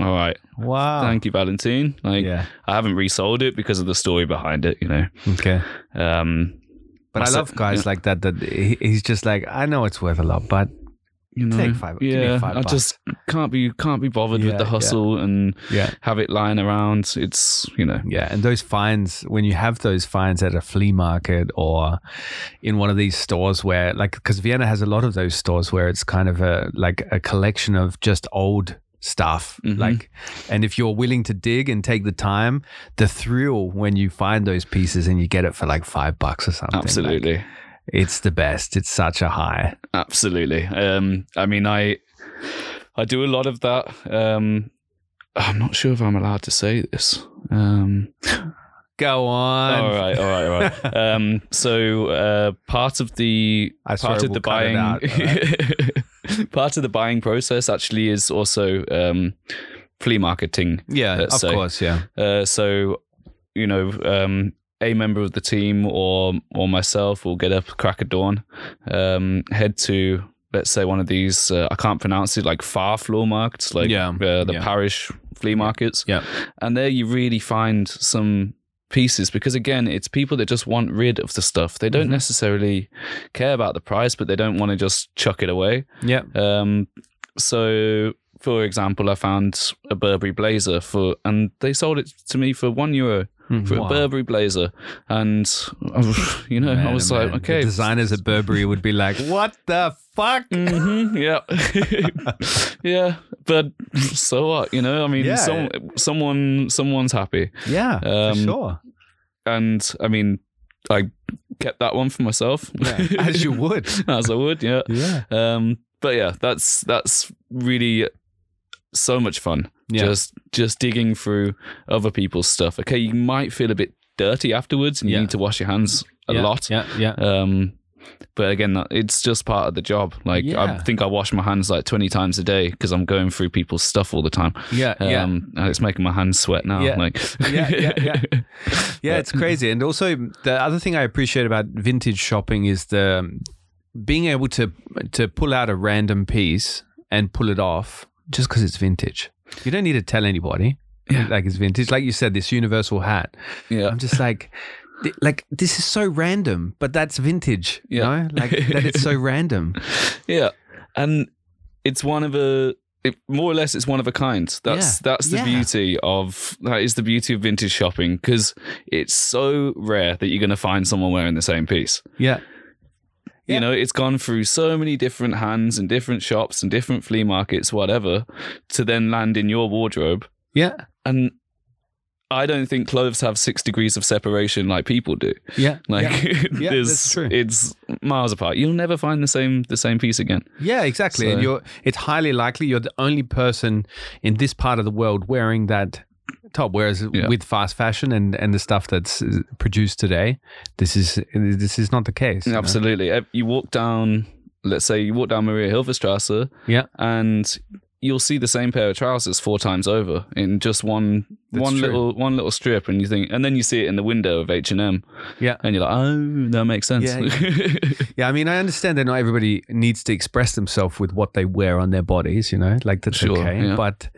all right, wow. thank you, Valentine. Like, Yeah. I haven't resold it because of the story behind it, you know. Okay. Um, But I love guys Yeah. like that. That he's just like, I know it's worth a lot, but you know, Take five- yeah, five I bucks. just can't be can't be bothered Yeah, with the yeah. hustle and yeah, have it lying around. It's you know, yeah. And those finds, when you have those finds at a flea market or in one of these stores where, like, because Vienna has a lot of those stores where it's kind of a like a collection of just old stuff Mhm. like and if you're willing to dig and take the time the thrill when you find those pieces and you get it for like five bucks or something like, absolutely. It's the best it's such a high Absolutely. Um, I mean, I I do a lot of that. Um, I'm not sure if I'm allowed to say this. Um, go on all right, all right, all right. (laughs) um, so uh, part of the I part of we'll the buying out, (laughs) part of the buying process actually is also um, flea marketing. yeah of say. course yeah Uh, so, you know, um, a member of the team or or myself will get up crack of dawn, um, head to let's say one of these uh, I can't pronounce it like far floor markets, like Yeah, uh, the yeah. parish flea markets. Yeah. and there you really find some pieces because again it's people that just want rid of the stuff they don't Mhm. necessarily care about the price but they don't want to just chuck it away yeah um, so, for example, I found a Burberry blazer for, and they sold it to me for one euro for Wow. a Burberry blazer, and (laughs) you know, Man, I was oh, like, man. okay, the designers at Burberry would be like what the fuck? Hmm yeah, (laughs) yeah, but (laughs) so what? You know, I mean, Yeah. some, someone, someomeone's happy, yeah for Um, sure. and I mean, I kept that one for myself, yeah, as you would. As I would, yeah. yeah. Um, but yeah, that's that's really so much fun. Yeah. Just just digging through other people's stuff. Okay, you might feel a bit dirty afterwards, and Yeah. you need to wash your hands a yeah, lot. yeah yeah Um, but again, that- it's just part of the job. Like Yeah. I think I wash my hands like twenty times a day because I'm going through people's stuff all the time. yeah yeah Um, and it's making my hands sweat now. Yeah. Like Yeah, yeah, yeah. (laughs) Yeah, it's crazy. And also, the other thing I appreciate about vintage shopping is the being able to to pull out a random piece and pull it off just because it's vintage. You don't need to tell anybody. Yeah. Like it's vintage. Like you said, this universal hat. yeah. I'm just like, like this is so random, but that's vintage. You Yeah. know, like that it's so (laughs) random. Yeah, and it's one of a it, more or less it's one of a kind. That's Yeah. that's the Yeah. beauty of that is the beauty of vintage shopping because it's so rare that you're going to find someone wearing the same piece. Yeah. Yeah. You know, it's gone through so many different hands and different shops and different flea markets, whatever, to then land in your wardrobe. Yeah. And I don't think clothes have six degrees of separation like people do. Yeah. (laughs) Like, yeah. (laughs) Yeah, there's, true. it's miles apart. You'll never find the same the same piece again. Yeah, exactly. and you're it's highly likely you're the only person in this part of the world wearing that top. Whereas Yeah. with fast fashion and and the stuff that's uh, produced today, this is this is not the case. know? Absolutely. Uh, You walk down, let's say you walk down Maria Hilferstrasse, Yeah. and you'll see the same pair of trousers four times over in just one That's one true. little one little strip, and you think, and then you see it in the window of H and M, Yeah. and you're like, oh, that makes sense. Yeah, Yeah, (laughs) I mean, I understand that not everybody needs to express themselves with what they wear on their bodies. You know, like that's Sure, okay. yeah. But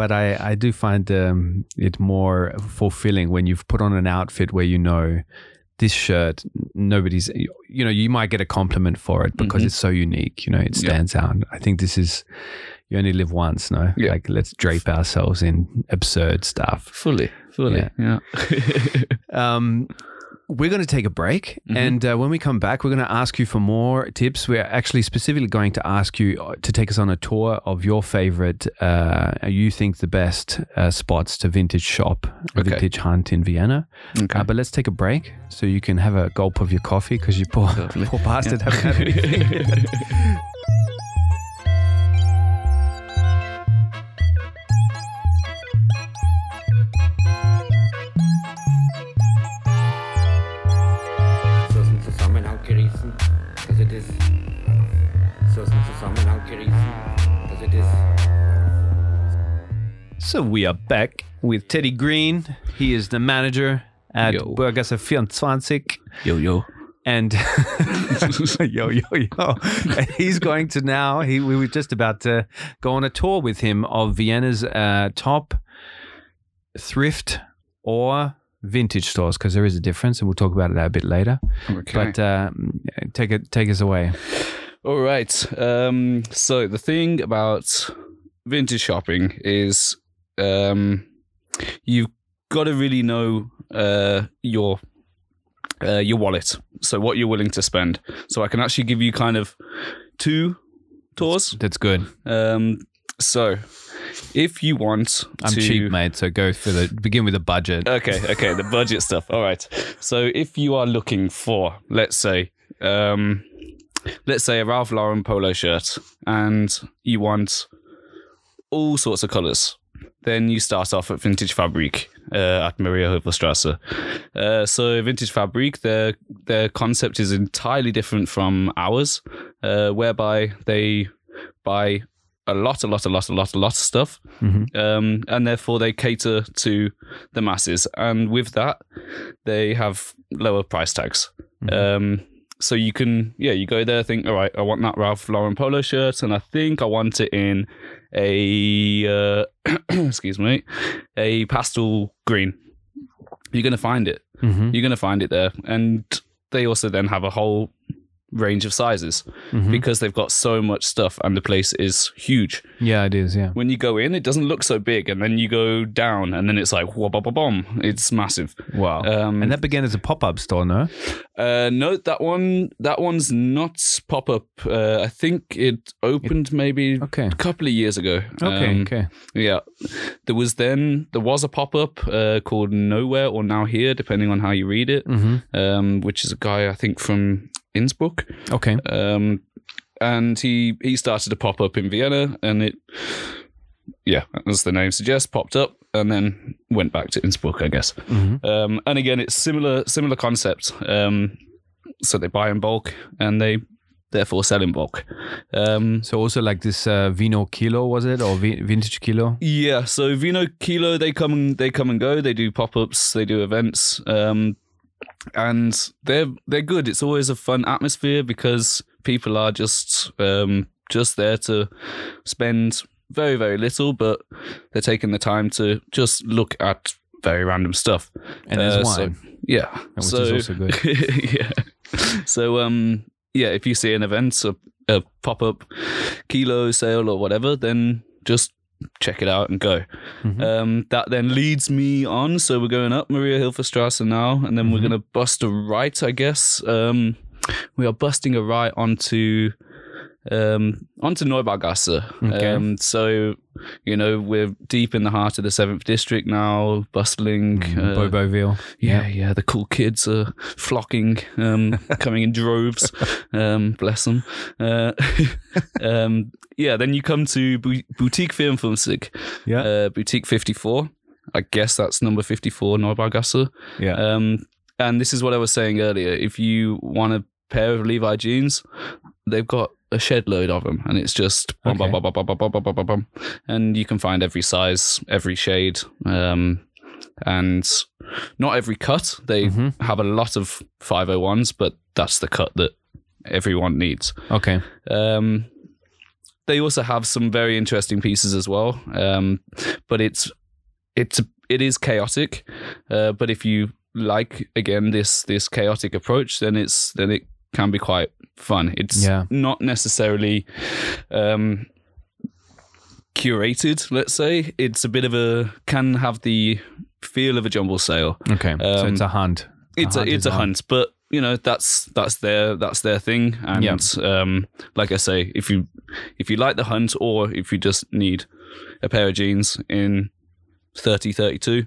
but I I do find um, it more fulfilling when you've put on an outfit where you know this shirt nobody's you know you might get a compliment for it because Mhm. it's so unique you know it Yeah. stands out i think this is you only live once no Yeah. like let's drape ourselves in absurd stuff fully, fully, yeah. (laughs) um, we're going to take a break. Mhm. And uh, when we come back, we're going to ask you for more tips. We're actually specifically going to ask you uh, to take us on a tour of your favorite, uh, you think the best uh, spots to vintage shop, Okay. vintage hunt in Vienna. okay. Uh, but let's take a break so you can have a gulp of your coffee because you poor, poor bastard haven't had anything. (laughs) So we are back with Teddy Green. He is the manager at Yo. Burgasse 24. yo yo. and (laughs) yo yo yo And he's going to now he we were just about to go on a tour with him of vienna's uh, top thrift or vintage stores because there is a difference and we'll talk about that a bit later Okay. but uh, take it take us away All right. Um, so the thing about vintage shopping is um, you've got to really know uh, your uh, your wallet. So what you're willing to spend. So I can actually give you kind of two tours. that's good Um, so if you want i'm to, cheap mate so go for the begin with the budget Okay, okay, the budget stuff. All right. So if you are looking for, let's say, um, let's say a Ralph Lauren polo shirt, and you want all sorts of colors, then you start off at Vintage Fabric uh, at Maria Hilferstrasse. Uh, so Vintage Fabric, their their concept is entirely different from ours, uh, whereby they buy a lot, a lot, a lot, a lot, a lot of stuff, Mhm. um, and therefore they cater to the masses. And with that, they have lower price tags. Um, so you can, yeah, you go there, think, all right, I want that Ralph Lauren polo shirt, and I think I want it in a, uh, (clears throat) excuse me, a pastel green. You're gonna find it. Mhm. You're gonna find it there, and they also then have a whole range of sizes Mhm. because they've got so much stuff and the place is huge. yeah it is yeah When you go in, it doesn't look so big, and then you go down, and then it's like whoa, bom, bom, bom. It's massive. wow Um, and that began as a pop-up store no uh, no, that one, that one's not pop up. Uh, I think it opened maybe okay a couple of years ago. okay Um, okay Yeah, there was then there was a pop up uh, called Nowhere or Now Here, depending on how you read it. hmm Um, which is a guy I think from Innsbruck. okay Um, and he he started to pop up in Vienna, and it, yeah, as the name suggests, popped up and then went back to Innsbruck, I guess. Mhm. Um, and again, it's similar similar concept. Um, so they buy in bulk and they therefore sell in bulk. Um, So also like this uh, Vino Kilo was it or vi- Vintage Kilo? yeah, so Vino Kilo they come and they come and go. They do pop ups, they do events, um, and they're they're good. It's always a fun atmosphere because people are just um, just there to spend very very little, but they're taking the time to just look at very random stuff. And there's Uh, so- wine. Yeah, Which so, is also good. (laughs) yeah. So um, yeah, if you see an event, a, a pop up kilo sale or whatever, then just check it out and go. Mhm. Um, that then leads me on. So we're going up Maria Hilferstrasse now, and then we're Mhm. going to bust a right, I guess. Um, we are busting a right onto um, onto Neubaugasse. Okay. Um, so you know we're deep in the heart of the seventh district now, bustling. uh, Boboville. yeah, yeah, the cool kids are flocking, um, (laughs) coming in droves. Um, bless them. Uh, (laughs) um, yeah, then you come to Bu- Boutique Filmfilmsig, Yeah. uh, Boutique 54. I guess that's number 54 Neubaugasse. Yeah. Um, and this is what I was saying earlier. If you want a pair of Levi jeans, they've got a shed load of them, and it's just bum, Okay. bum, bum, and you can find every size, every shade, um, and not every cut. They Mhm. have a lot of 501s, but that's the cut that everyone needs. Okay. Um, they also have some very interesting pieces as well, um, but it's it's it is chaotic. Uh, but if you like again this this chaotic approach, then it's then it can be quite fun. It's Yeah. not necessarily um, curated. Let's say it's a bit of a can have the feel of a jumble sale Okay. so Um, it's a hunt. it's a, hunt it's a on. hunt, but you know that's that's their that's their thing. And Yeah. um, like I say, if you if you like the hunt, or if you just need a pair of jeans in 30, 32,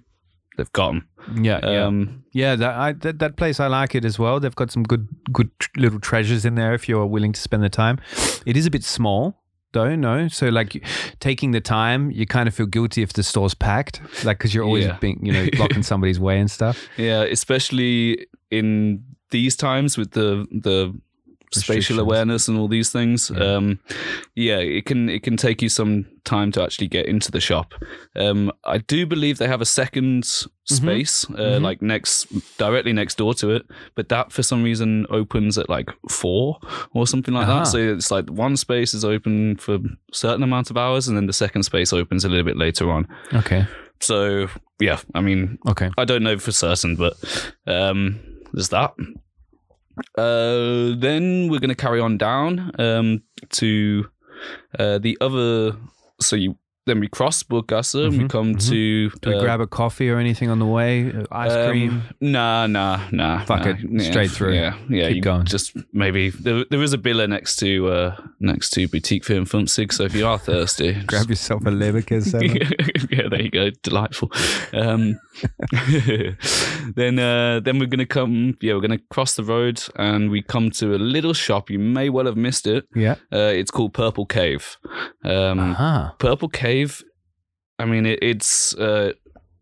they've got them. Yeah. Yeah. Um, Yeah, that, I, that that place I like it as well. They've got some good good tr- little treasures in there if you're willing to spend the time. it is a bit small though, no. So like taking the time, you kind of feel guilty if the store's packed, like because you're always Yeah. being you know (laughs) blocking somebody's way and stuff. yeah, especially in these times with the the spatial awareness and all these things. Yeah. Um, yeah, it can it can take you some time to actually get into the shop. Um, I do believe they have a 2nd space, uh, Mhm. like next directly next door to it, but that for some reason opens at like four or something like Uh-huh. that. So it's like one space is open for a certain amount of hours, and then the second space opens a little bit later on. Okay. So yeah, I mean, Okay. I don't know for certain, but um, there's that. Uh, then we're going to carry on down um, to uh, the other. So you then we cross Burggasse and we Mhm, come mhm. to. Do we uh, grab a coffee or anything on the way? Uh, Ice um, cream. Nah, nah, nah. Fuck nah. it, straight through. Yeah, yeah. Keep going. Just maybe there, there is a billa next to uh, next to boutique film Funzig. So if you are thirsty, (laughs) Grab yourself a Leberkäse. (laughs) yeah, there you go. Delightful. Um, (laughs) then, uh, then we're gonna come. Yeah, we're gonna cross the road, and we come to a little shop. You may well have missed it. yeah. Uh, it's called Purple Cave. Um, Uh-huh. Purple Cave. I mean, it, it's. Uh,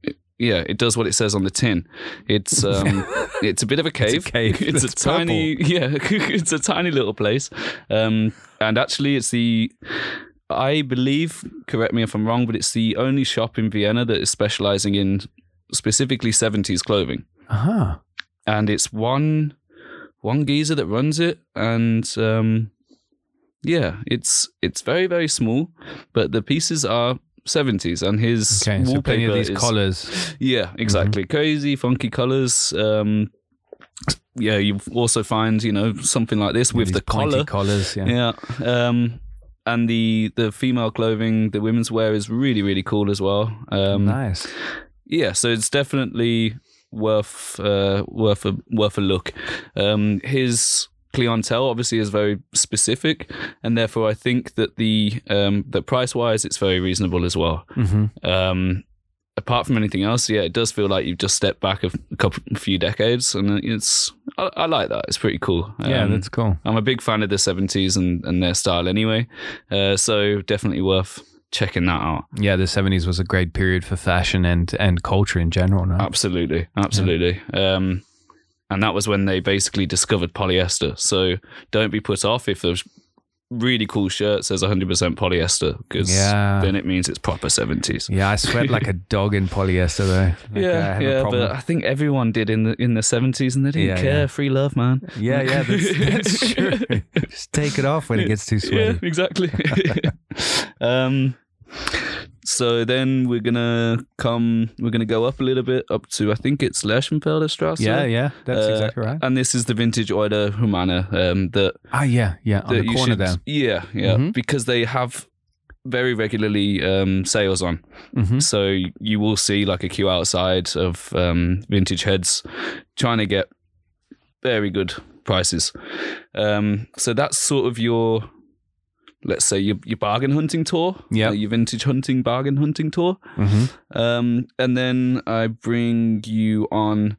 it- yeah, it does what it says on the tin. It's um, (laughs) it's a bit of a cave. cave (laughs) It's a tiny, (laughs) yeah, it's a tiny little place. Um, and actually, it's the I believe, correct me if I'm wrong, but it's the only shop in Vienna that is specializing in specifically 70s clothing. Uh-huh. And it's one one geezer that runs it and um yeah, it's it's very very small, but the pieces are 70s and his Okay. So plenty wallpaper of these is collars. yeah, exactly. Crazy, funky colors. Um, yeah, you also find you know something like this with the collar. collars. Yeah. Yeah. Um, and the the female clothing, the women's wear is really really cool as well. Um, nice. yeah, so it's definitely worth uh, worth a worth a look. Um, his clientele obviously is very specific, and therefore I think that the um, that price wise it's very reasonable as well. hmm Um, apart from anything else, yeah, it does feel like you've just stepped back a, a couple, a few decades, and it's I, I like that. It's pretty cool. Yeah, Um, that's cool. I'm a big fan of the 70s and, and their style anyway, uh, so definitely worth checking that out. Yeah, the seventies was a great period for fashion and and culture in general. No? Absolutely, absolutely. Um, and that was when they basically discovered polyester. So don't be put off if there's really cool shirt says 100% polyester because Yeah. then it means it's proper 70s. Yeah, I sweat like a (laughs) dog in polyester though. Like, I yeah, a yeah, but I think everyone did in the in the seventies, and they didn't Yeah, care. yeah. Free love, man. yeah, yeah, that's, (laughs) that's true. Just take it off when it gets too Yeah, sweaty. exactly. (laughs) um, so then we're gonna come. We're gonna go up a little bit up to I think it's Lerchenfelder Strasse. Yeah, yeah, that's Uh, exactly right. And this is the vintage Euler Humana um, that Ah, yeah, yeah, on the corner should, there. Yeah, yeah, Mhm. because they have very regularly um, sales on. hmm So you will see like a queue outside of um, vintage heads trying to get very good prices. Um, so that's sort of your, let's say your, your bargain hunting tour. Yep. uh, your vintage hunting bargain hunting tour. hmm Um, and then I bring you on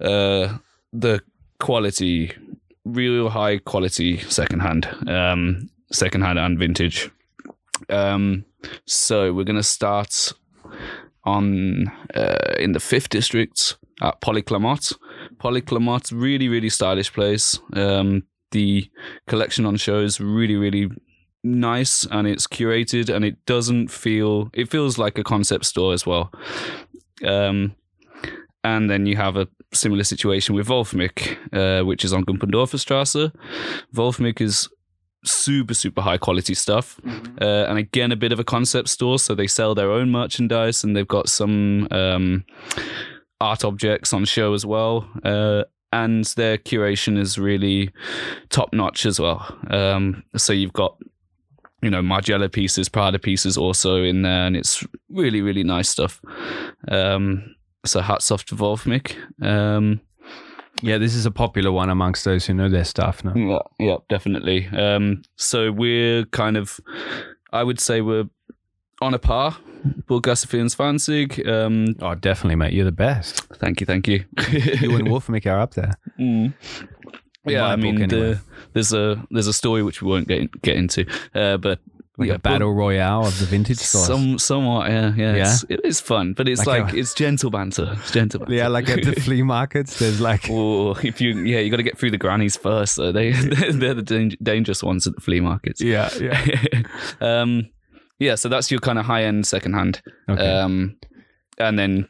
uh, the quality, real high quality secondhand, um, secondhand and vintage. Um, so we're gonna start on uh, in the fifth district at Polyklamott. Polyklamott, really really stylish place. Um, the collection on show is really really nice and it's curated and it doesn't feel it feels like a concept store as well. Um, and then you have a similar situation with Wolfmik, uh, which is on Gumpendorfer Straße. Wolfmik is super super high quality stuff uh, and again a bit of a concept store so they sell their own merchandise and they've got some um, art objects on show as well uh, and their curation is really top notch as well um, so you've got you know Margiela pieces Prada pieces also in there and it's really really nice stuff um, so hats off to Wolfmik um, Yeah, this is a popular one amongst those who know their stuff. No? Yeah, yeah, definitely. Um, so we're kind of, I would say we're on a par. Bulgasifin Svansig. Um, Oh, definitely, mate. You're the best. thank you, thank you. You and (laughs) Wolfmik are up there. Mm. Yeah, I mean, anyway. the, there's a there's a story which we won't get get into, uh, but Like yeah, a battle royale of the vintage stores. Some somewhat, yeah, yeah. Yeah? It's, it is fun, but it's Like like, a- it's gentle banter. It's gentle banter. yeah, like at the flea (laughs) markets, there's like Or if you, yeah, you got to get through the grannies first. So they (laughs) they're the dang- dangerous ones at the flea markets. yeah, yeah. (laughs) um, yeah, so that's your kind of high end second hand. Okay. Um, and then,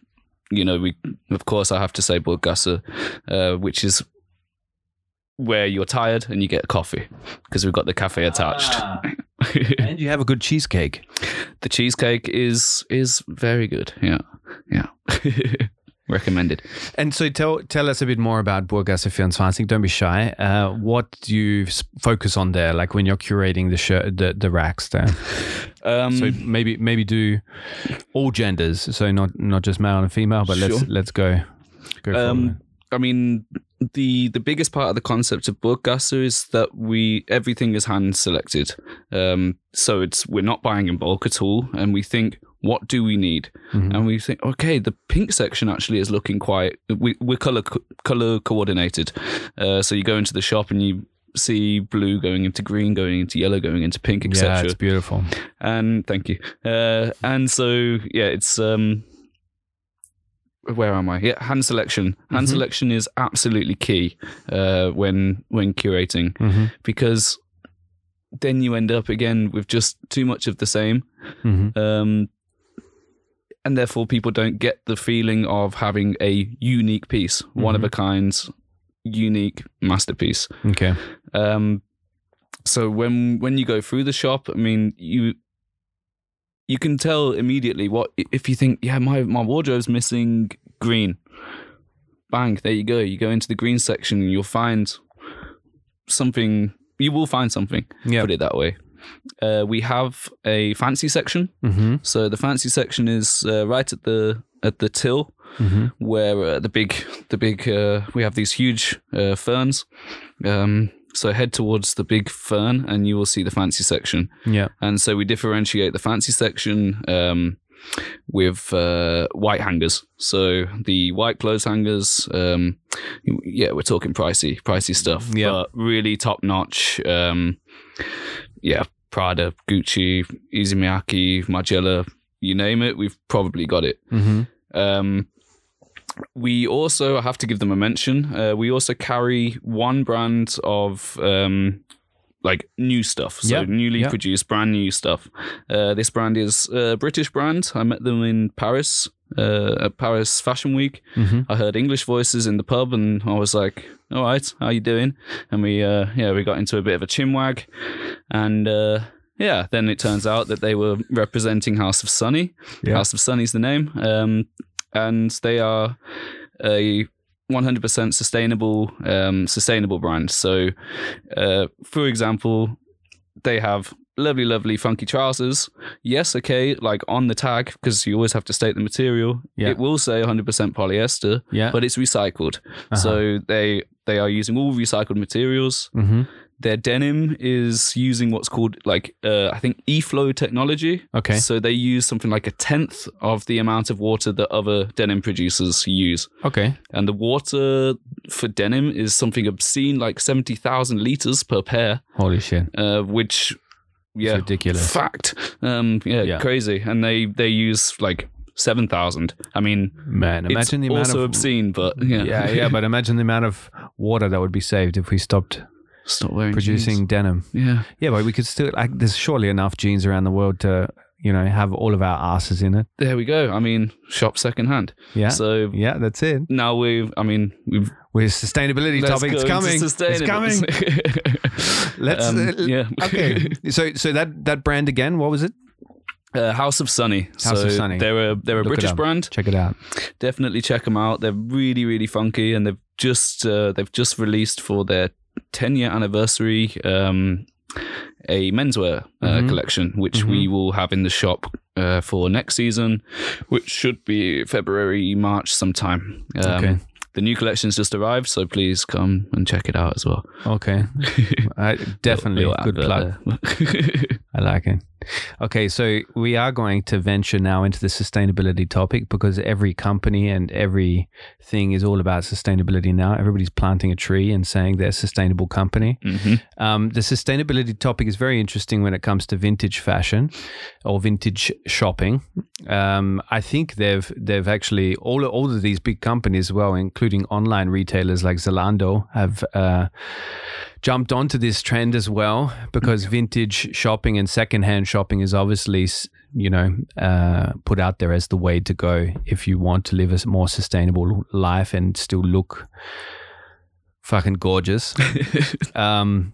you know, we, of course, I have to say Burggasse, uh, which is where you're tired and you get a coffee because we've got the cafe attached. Ah. (laughs) and you have a good cheesecake. (laughs) the cheesecake is is very good. Yeah, yeah. (laughs) Recommended. And so tell tell us a bit more about Burggasse 24. Don't be shy. Uh, what do you focus on there? Like when you're curating the shirt, the, the racks there. Um, So maybe maybe do all genders. So not not just male and female, but let's let's go. Go for Um. I mean, the the biggest part of the concept of Burggasse is that we everything is hand selected. Um, so it's we're not buying in bulk at all, and we think, what do we need? Mhm. And we think, okay, the pink section actually is looking quite. We, we're color color coordinated. Uh, so you go into the shop and you see blue going into green, going into yellow, going into pink, etc. Yeah, it's beautiful. and thank you. Uh, and so yeah, it's um, where am I? Yeah, hand selection. Hand Mhm. selection is absolutely key uh, when when curating hmm because then you end up again with just too much of the same, hmm um, and therefore people don't get the feeling of having a unique piece, one of a kind, unique masterpiece. Okay. Um, so when when you go through the shop, I mean, you you can tell immediately what if you think, yeah, my my wardrobe's missing green. Bang, there you go. You go into the green section, and you'll find something. You will find something. Yeah. Put it that way. Uh, we have a fancy section. hmm So the fancy section is uh, right at the at the till hmm where uh, the big the big uh, we have these huge uh, ferns um, so head towards the big fern and you will see the fancy section. Yeah. and so we differentiate the fancy section um, with uh, white hangers. So the white clothes hangers um, yeah we're talking pricey pricey stuff Yeah. but really top notch. Um, yeah prada gucci Issey Miyake margiela you name it we've probably got it. Hmm um, we also have to give them a mention. Uh, we also carry one brand of um, like new stuff, so Yep, newly yep. produced, brand new stuff. Uh, this brand is a British brand. I met them in Paris uh, at Paris Fashion Week. hmm I heard English voices in the pub, and I was like, "All right, how you doing?" And we, uh, yeah, we got into a bit of a chinwag, and uh, yeah, then it turns out that they were representing House of Sunny. Yeah. House of Sunny's the name, um, and they are a 100% sustainable um, sustainable brand. So, uh, for example, they have lovely, lovely, funky trousers. Yes, okay, like on the tag because you always have to state the material. Yeah. It will say 100% polyester, Yeah. but it's recycled. Uh-huh. So they they are using all recycled materials. hmm Their denim is using what's called like uh, I think e-flow technology. Okay. So they use something like a tenth of the amount of water that other denim producers use. Okay. And the water for denim is something obscene, like 70,000 liters per pair, Holy shit. uh, which, yeah, ridiculous. Fact. Um, yeah, Yeah. crazy. And they, they use like seven thousand. I mean, Man, imagine it's the amount also of obscene, but yeah, yeah, yeah, but imagine the amount of water that would be saved if we stopped stop wearing producing jeans. denim. Yeah, Yeah, but we could still like. There's surely enough jeans around the world to you know have all of our asses in it. there we go. I mean, shop secondhand. Yeah, So yeah, that's it. now we've. I mean, we've. With sustainability topic, it's coming. It's coming. (laughs) Let's. Um, uh, yeah. okay. (laughs) So so that that brand again. What was it? Uh, House of Sunny. House so of Sunny. They're a they're a Look British brand. Check it out. Definitely check them out. They're really really funky, and they've just uh, they've just released for their 10 year anniversary um, a menswear uh, Mhm. collection, which we will have in the shop uh, for next season, which should be February March sometime. Um, Okay. The new collection's just arrived, so please come and check it out as well. Okay. (laughs) I, definitely Little good plug. (laughs) I like it. Okay, so we are going to venture now into the sustainability topic because every company and every thing is all about sustainability now. Everybody's planting a tree and saying they're a sustainable company. Mhm. Um, the sustainability topic is very interesting when it comes to vintage fashion or vintage shopping. Um, I think they've they've actually all all of these big companies, well, including online retailers like Zalando, have. Uh, jumped onto this trend as well because vintage shopping and secondhand shopping is obviously you know uh, put out there as the way to go if you want to live a more sustainable life and still look fucking gorgeous (laughs) um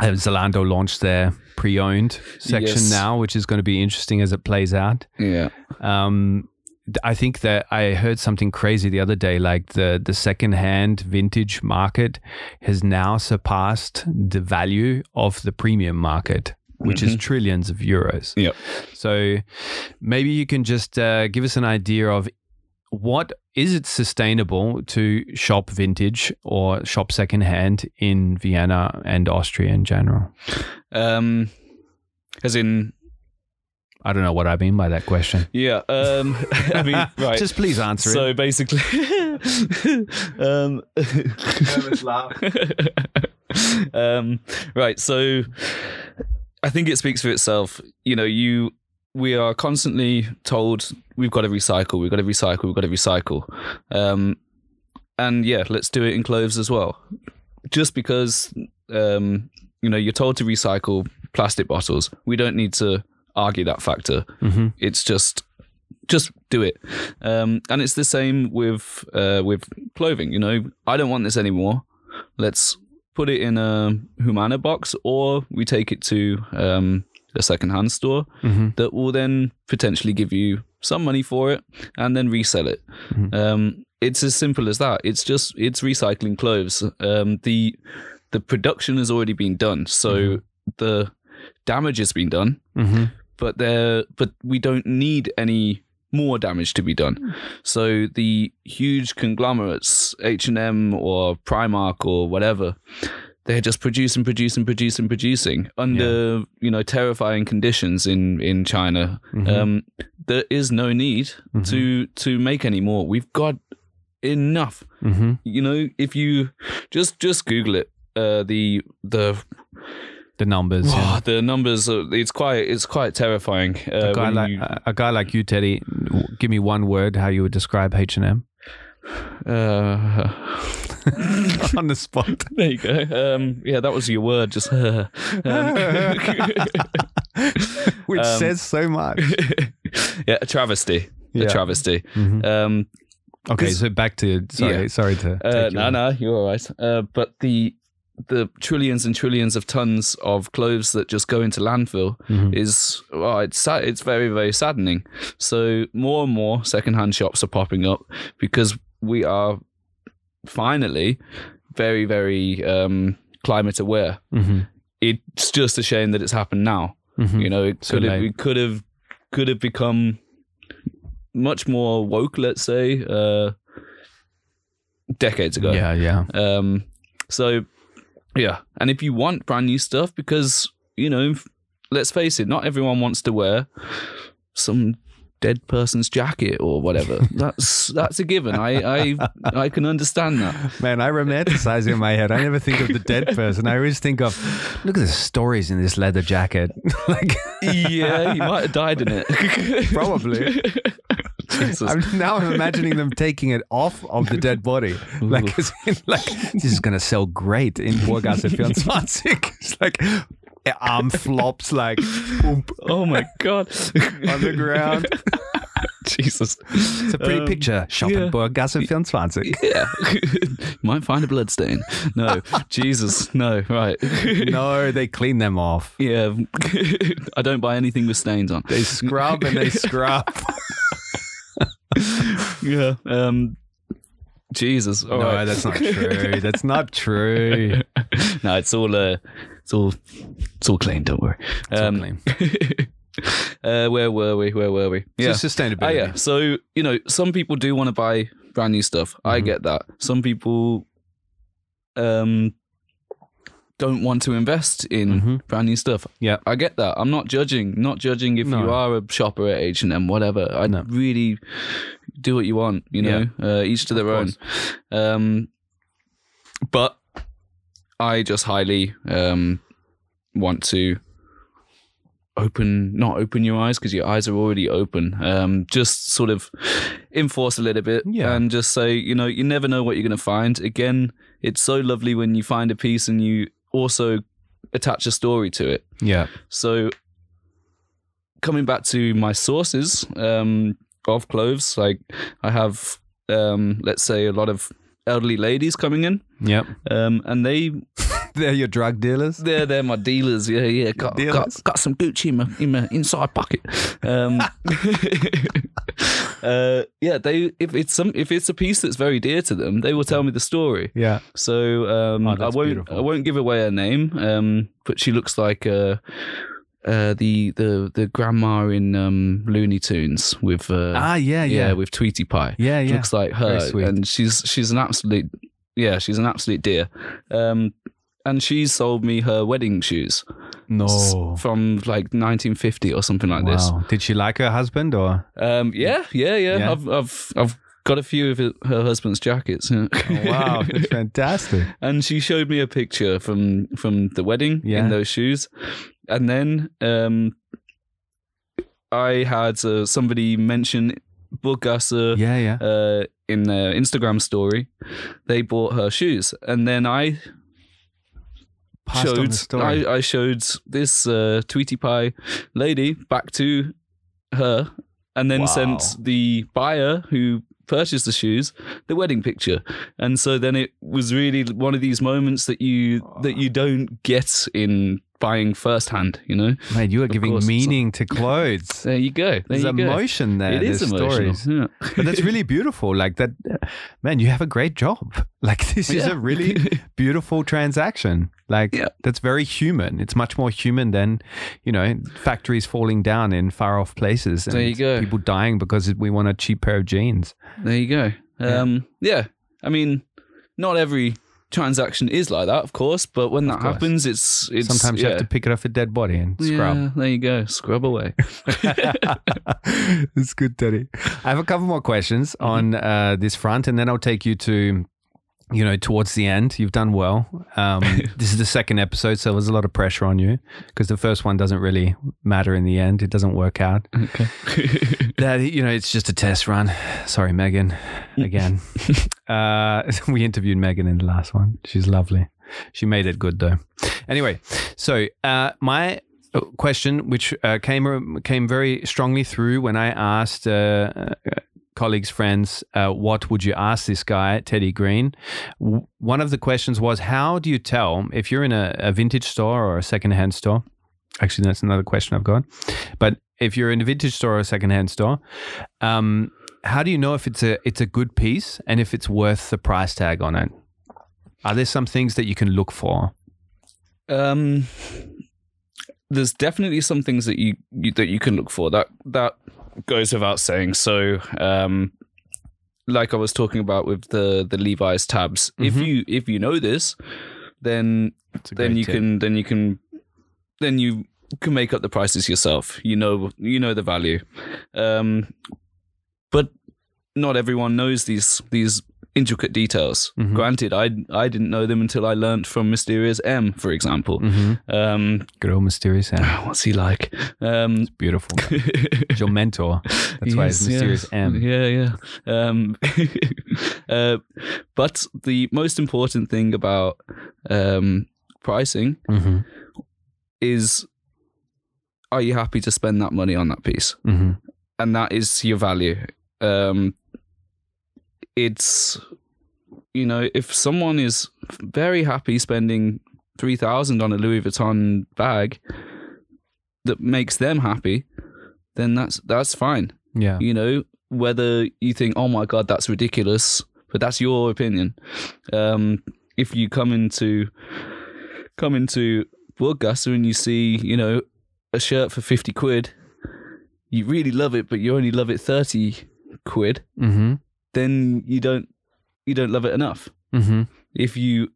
uh, Zalando launched their pre-owned section Yes. now which is going to be interesting as it plays out yeah. um I think that I heard something crazy the other day. Like the the second hand vintage market has now surpassed the value of the premium market, which is trillions of euros. Yep. So maybe you can just uh, give us an idea of what is it sustainable to shop vintage or shop second hand in Vienna and Austria in general? Um, as in, I don't know what I mean by that question. yeah. Um, (laughs) I mean, (laughs) right. Just please answer so it. So basically, (laughs) um, um, right. So I think it speaks for itself. You know, you we are constantly told we've got to recycle, we've got to recycle, we've got to recycle. Um, and yeah, let's do it in clothes as well. Just because um, you know you're told to recycle plastic bottles, we don't need to argue that factor. hmm It's just just do it. Um, and it's the same with uh, with clothing. You know, I don't want this anymore. Let's put it in a Humana box, or we take it to um, a secondhand store hmm that will then potentially give you some money for it and then resell it. Mhm. Um, it's as simple as that. It's just it's recycling clothes. Um, the the production has already been done, so the damage has been done hmm but there but we don't need any more damage to be done. So the huge conglomerates h&m or primark or whatever they're just producing producing producing producing under you know terrifying conditions in in china. Mhm. um there is no need Mhm. to to make any more. We've got enough. Hmm you know if you just just google it uh the the The numbers. yeah. Wow, (sighs) the numbers are, it's quite it's quite terrifying. Uh, a guy like you- a guy like you, Teddy. Give me one word how you would describe H and M uh, (laughs) (laughs) on the spot. there you go. Um, yeah, that was your word. Just (laughs) um, Which Um, says so much. yeah, a travesty. Yeah. A travesty. Mhm. Um, Okay, so back to sorry, Yeah. sorry to. uh, no, no, you're all right. Uh, but the the trillions and trillions of tons of clothes that just go into landfill Mhm. is well, it's sad, it's very very saddening. So more and more secondhand shops are popping up because we are finally very very um, climate aware. Mhm. It's just a shame that it's happened now. Mhm. You know, it So could have we could have could have become much more woke. Let's say uh, decades ago. Yeah, yeah. Um, so, yeah. And if you want brand new stuff, because, you know, let's face it, not everyone wants to wear some dead person's jacket or whatever. (laughs) that's that's a given. I, I I can understand that. Man, I romanticize in my head. I never think of the dead person. I always think of, look at the stories in this leather jacket. (laughs) like, Yeah, he might have died in it. (laughs) Probably. Jesus. I'm, now I'm imagining them taking it off of the dead body. (laughs) Like, in, like this is going to sell great in Burggasse 24. (laughs) It's like arm flops like boom, oh my god. (laughs) on the ground. Jesus. It's a pretty Um, picture. Shop yeah. 24. Yeah. Might find a blood stain. No. Jesus. No. Right. No, they clean them off. Yeah. I don't buy anything with stains on. They scrub and they scrub. (laughs) Yeah. Um Jesus. All no, right. that's not (laughs) true. That's not true. (laughs) no, it's all uh it's all it's all clean, don't worry. all Um clean. uh where were we? Where were we? Yeah. Yeah. sustainability. Oh yeah. So, you know, some people do want to buy brand new stuff. I Mhm. get that. Some people um don't want to invest in Mhm. brand new stuff. Yeah. I get that. I'm not judging. Not judging if No. you are a shopper at H and M, whatever. I No. really do what you want. You know, uh, each to their own. Um, but I just highly um want to open not open your eyes because your eyes are already open um just sort of enforce a little bit Yeah. and just say you know you never know what you're going to find again it's so lovely when you find a piece and you also attach a story to it Yeah. so coming back to my sources um of clothes like i have um let's say a lot of elderly ladies coming in Yep. um and they They're your drug dealers. they're they're my dealers. Yeah, yeah. Got Dealers. got, got some Gucci in my, in my inside pocket. Um, (laughs) uh, yeah, they if it's some if it's a piece that's very dear to them, they will tell me the story. Yeah. So um, Oh, I won't beautiful. I won't give away her name. Um, but she looks like uh, uh, the the the grandma in um, Looney Tunes with uh, Ah, yeah, yeah yeah. with Tweety Pie Yeah, yeah. looks like her, and she's she's an absolute yeah, she's an absolute dear. Um, and she sold me her wedding shoes No. from like 1950 or something like this. Did she like her husband or? Um, yeah, yeah, yeah. Yeah. I've I've I've got a few of her husband's jackets. yeah. Oh, wow, (laughs) that's fantastic. and she showed me a picture from from the wedding Yeah. in those shoes, and then um, I had uh, somebody mention Burggasse Yeah, yeah. uh, in their Instagram story, they bought her shoes, and then I showed. I, I showed this uh, Tweety Pie lady back to her, and then Wow. sent the buyer who purchased the shoes the wedding picture, and so then it was really one of these moments that you that you don't get in buying firsthand. You know, Mate, you are Of giving course, meaning to clothes. (laughs) there you go. There There's you go. emotion there. It is There's emotional. stories. Yeah. But that's really (laughs) beautiful. Like that, man, you have a great job. (laughs) Like this is a really beautiful transaction. Like Yeah. that's very human. It's much more human than, you know, factories falling down in far off places. And There you go. People dying because we want a cheap pair of jeans. There you go. Yeah. Um, yeah. I mean, not every transaction is like that, of course, but when that happens, it's it's Sometimes you have to pick it off a dead body and scrub. Yeah, there you go. Scrub away. (laughs) (laughs) it's good, Teddy. I have a couple more questions Mm-hmm. on uh, this front, and then I'll take you to, you know, towards the end. You've done well. Um, (laughs) this is the second episode, so there's a lot of pressure on you because the first one doesn't really matter in the end. It doesn't work out. okay. (laughs) That you know, it's just a test run. Sorry, Megan. Again, (laughs) uh, we interviewed Megan in the last one. She's lovely. She made it good though. Anyway, so uh, my question, which uh, came came very strongly through when I asked uh, uh, colleagues, friends, uh, what would you ask this guy, Teddy Green? W- One of the questions was, how do you tell if you're in a, a vintage store or a secondhand store? Actually, that's another question I've got. But if you're in a vintage store or a secondhand store, um, how do you know if it's a it's a good piece and if it's worth the price tag on it? Are there some things that you can look for? um, there's definitely some things that you, you that you can look for. That that goes without saying. So, um, like I was talking about with the the Levi's tabs, if Mhm. you if you know this, then then you tip. can then you can then you can make up the prices yourself you know you know the value um but not everyone knows these these intricate details. Mhm. Granted, I I didn't know them until I learnt from Mysterious M, for example. hmm Um, Good old mysterious M. (laughs) what's he like? Um, Beautiful. He's your mentor. That's why it's mysterious yeah. M. Yeah, yeah. Um, (laughs) uh, but the most important thing about um, pricing hmm is are you happy to spend that money on that piece? hmm And that is your value. Um, it's, you know, if someone is very happy spending 3000 on a Louis Vuitton bag that makes them happy, then that's that's fine. Yeah. you know whether you think oh my god that's ridiculous but that's your opinion um if you come into come into Broadcaster and you see you know a shirt for 50 quid you really love it but you only love it 30 quid hmm then you don't you don't love it enough hmm if you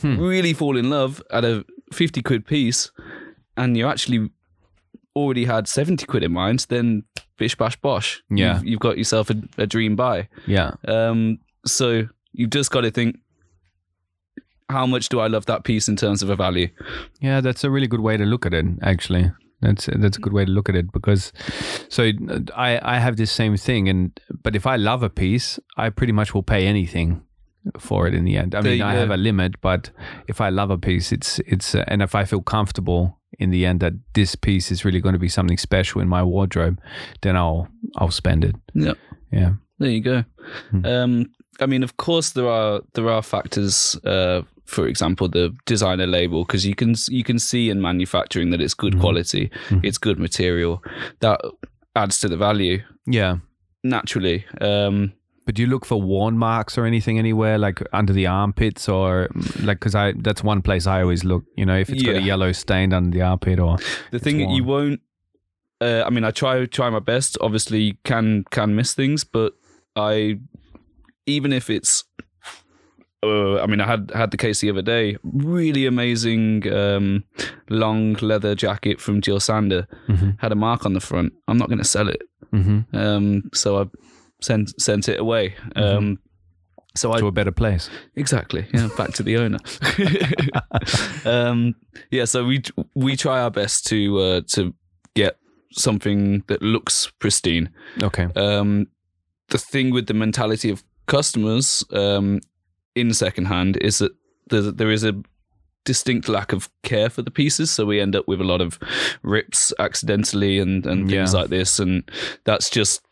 Hmm. really fall in love at a 50 quid piece and you actually already had 70 quid in mind then bish bash bosh Yeah. you've, you've got yourself a, a dream buy Yeah. um so you've just got to think how much do i love that piece in terms of a value Yeah, that's a really good way to look at it. Actually, that's that's a good way to look at it because, so I I have this same thing, and but if I love a piece, I pretty much will pay anything for it in the end. I mean, I have a limit, but if I love a piece, it's it's uh, and if I feel comfortable in the end that this piece is really going to be something special in my wardrobe, then I'll I'll spend it. Yeah, Yeah. there you go Hmm. um i mean of course there are there are factors uh for example the designer label because you can you can see in manufacturing that it's good Mhm. quality Mhm. it's good material that adds to the value Yeah. naturally um But do you look for worn marks or anything anywhere, like under the armpits, or mm, like because I that's one place I always look. You know, if it's got a yellow stain under the armpit, or the thing that you won't uh, i mean i try try my best obviously can can miss things but i even if it's uh, I mean, I had had the case the other day. Really amazing um, long leather jacket from Jill Sander Mhm. had a mark on the front. I'm not going to sell it, hmm um, so I sent sent it away. Um, So I to a better place. Exactly. Yeah, back to the owner. (laughs) um, yeah, so we we try our best to uh, to get something that looks pristine. Okay. Um, the thing with the mentality of customers um, in secondhand is that there, there is a distinct lack of care for the pieces, so we end up with a lot of rips accidentally and and things Yeah. like this, and that's just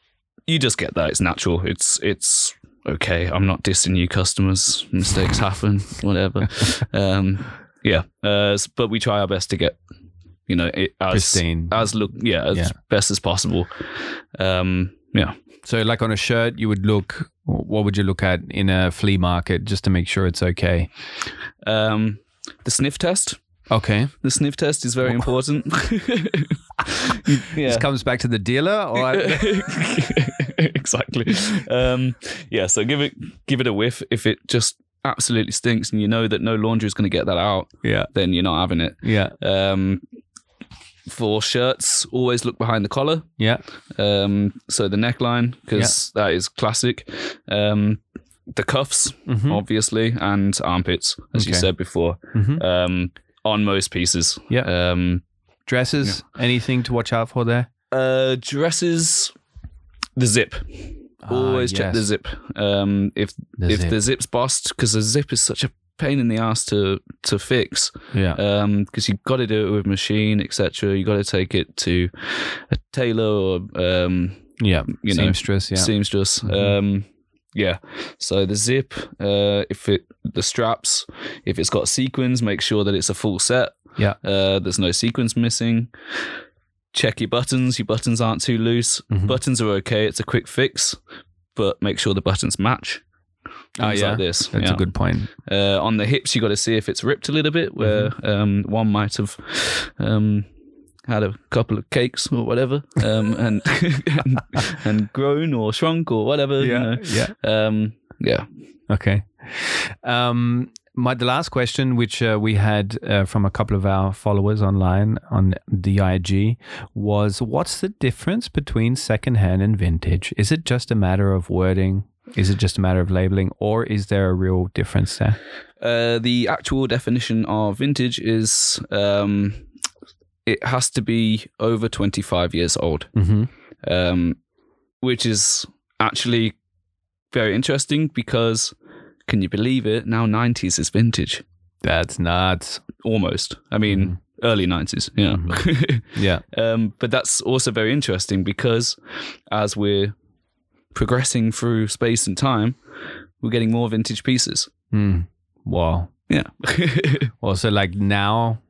you just get that. It's natural. It's it's okay. I'm not dissing you, customers. Mistakes happen. Whatever. (laughs) um, yeah, uh, but we try our best to get you know it as Pristine. as look yeah as Yeah. best as possible. Um, yeah. So, like on a shirt, you would look. What would you look at in a flea market just to make sure it's okay? Um, the sniff test. Okay. The sniff test is very important. (laughs) (laughs) yeah. This comes back to the dealer, or I- (laughs) exactly. Um, yeah. So give it give it a whiff. If it just absolutely stinks, and you know that no laundry is going to get that out, yeah, then you're not having it. yeah, Um, for shirts, always look behind the collar. yeah. Um, so the neckline, because that is classic. Um, the cuffs, Mhm. obviously, and armpits, as you Okay. said before. Mhm. Um, on most pieces. Yeah. Um, Dresses. Anything to watch out for there? uh, dresses, the zip. Always Ah, check the yes. zip. Um, if The if zip. the zip's bust, because the zip is such a pain in the ass to to fix. Yeah. Um, because you've got to do it with machine, etc. You got to take it to a tailor or um, yeah. you know, Seamstress. Yeah. seamstress. Mhm. Um, yeah. So the zip, uh, if it the straps, if it's got sequins, make sure that it's a full set. Yeah. Uh, there's no sequins missing. Check your buttons. Your buttons aren't too loose. Mhm. Buttons are okay. It's a quick fix, but make sure the buttons match. Oh, yeah. like this. That's yeah. a good point. Uh, on the hips, you got to see if it's ripped a little bit, where Mm-hmm. um, one might have um, had a couple of cakes or whatever, um, (laughs) and, and (laughs) and grown or shrunk or whatever. You know. Yeah. Um, yeah. Okay. Um, my the last question, which uh, we had uh, from a couple of our followers online on the IG, was what's the difference between secondhand and vintage? Is it just a matter of wording, Is it just a matter of labeling, or is there a real difference there? Uh, the actual definition of vintage is um, it has to be over 25 years old, Mm-hmm. um, which is actually very interesting because can you believe it? Now 90s is vintage. That's nuts. Almost. I mean, early 90s. Yeah. Yeah. (laughs) um, but that's also very interesting because as we're progressing through space and time, we're getting more vintage pieces. Mm. Wow. Yeah. (laughs) Well, so like now,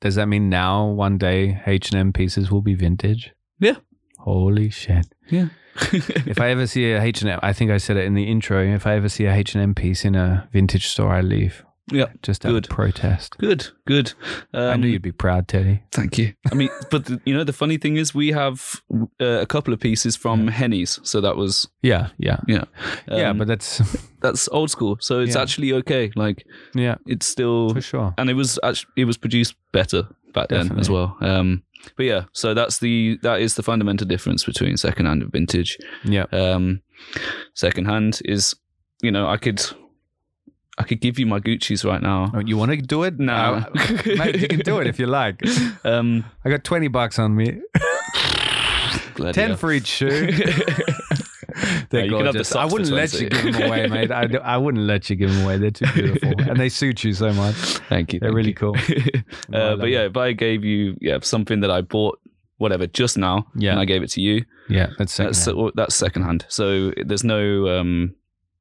does that mean now one day H and M pieces will be vintage? Yeah. Holy shit! yeah. (laughs) If I (laughs) ever see a H and M, I think I said it in the intro. If I ever see a H and M piece in a vintage store, I leave. Yeah. Just out Good. of protest. Good. Good. Um, I knew you'd be proud, Teddy. Thank you. I mean, but the, you know, the funny thing is, we have uh, a couple of pieces from Henny's, so that was Yeah, yeah, yeah, yeah. Um, But that's (laughs) that's old school. So it's Yeah. actually okay. Like yeah, it's still, for sure. and it was actually it was produced better back then as well. Um, but yeah, so that's the that is the fundamental difference between secondhand and vintage. Yeah, Um, secondhand is, you know, I could I could give you my Gucci's right now. oh, you want to do it? No. Uh, mate, you can do it if you like. (laughs) Um, I got twenty bucks on me. Ten for each shoe. (laughs) They're have the. (laughs) I wouldn't let you give them away, mate. I, I wouldn't let you give them away. They're too beautiful, and they suit you so much. Thank you. They're thank really you. cool. Uh, but yeah, if I gave you yeah something that I bought whatever just now, Yeah. and I gave it to you, Yeah, that's that's secondhand. that's secondhand. So there's no um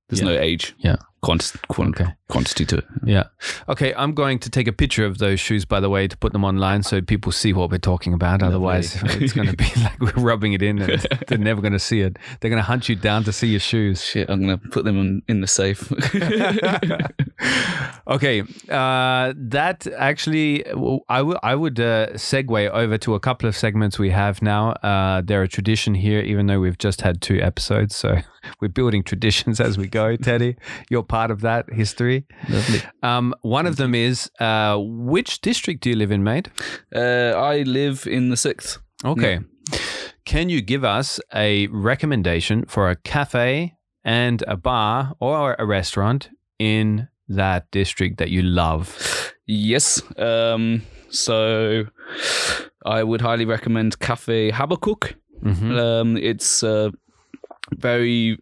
there's Yeah. no age Yeah. Quanti- quan- Okay. quantity to. Yeah. Okay, I'm going to take a picture of those shoes, by the way, to put them online so people see what we're talking about. Otherwise, it's going to be (laughs) like we're rubbing it in and they're never going to see it. They're going to hunt you down to see your shoes. Shit, I'm gonna put them in, in the safe. (laughs) okay, uh, that actually, I would I would uh, segue over to a couple of segments we have now. Uh, they're a tradition here, even though we've just had two episodes, so (laughs) we're building traditions as we go. Teddy, you're part of that history. Lovely. Um, one of them is uh, which district do you live in, mate? Uh, I live in the sixth. Okay. Can you give us a recommendation for a cafe and a bar or a restaurant in that district that you love? Yes. Um, so I would highly recommend Cafe Habakkuk. Mm-hmm. Um, it's uh, very,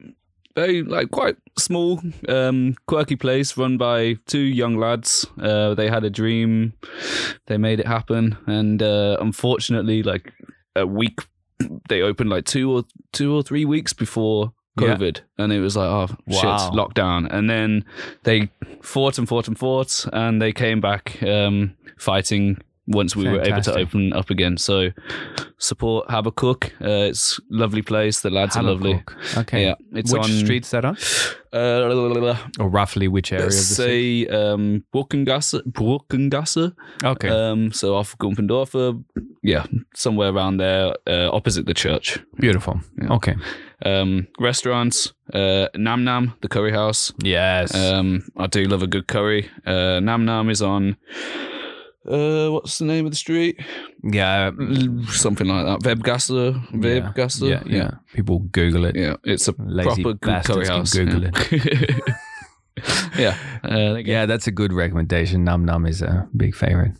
very like quite small, um, quirky place run by two young lads. Uh, they had a dream, they made it happen, and uh, unfortunately, like a week, they opened like two or two or three weeks before. Yeah. COVID, and it was like, oh shit, Wow. lockdown. And then they fought and fought and fought, and they came back um, fighting once we were able to open up again. So support Habakkuk. Uh, it's a lovely place. The lads are lovely. Okay. Yeah, it's which on street's that on? Uh, Or roughly which area of the let's city? say um, Burkengasse, Burkengasse. Okay. Um, so off Gumpendorfer. Yeah, somewhere around there, uh, opposite the church. Beautiful. yeah. Okay. Um, restaurants. Uh, Nam Nam, the curry house. Yes. Um, I do love a good curry. Uh, Nam Nam is on. Uh, what's the name of the street? yeah. Something like that. Webgasse. Webgasse. Yeah, yeah. People Google it. Yeah, it's a Lazy proper good curry bastards can house. Google yeah. (laughs) yeah. Uh, there you go. Yeah, that's a good recommendation. Nam Nam is a big favorite.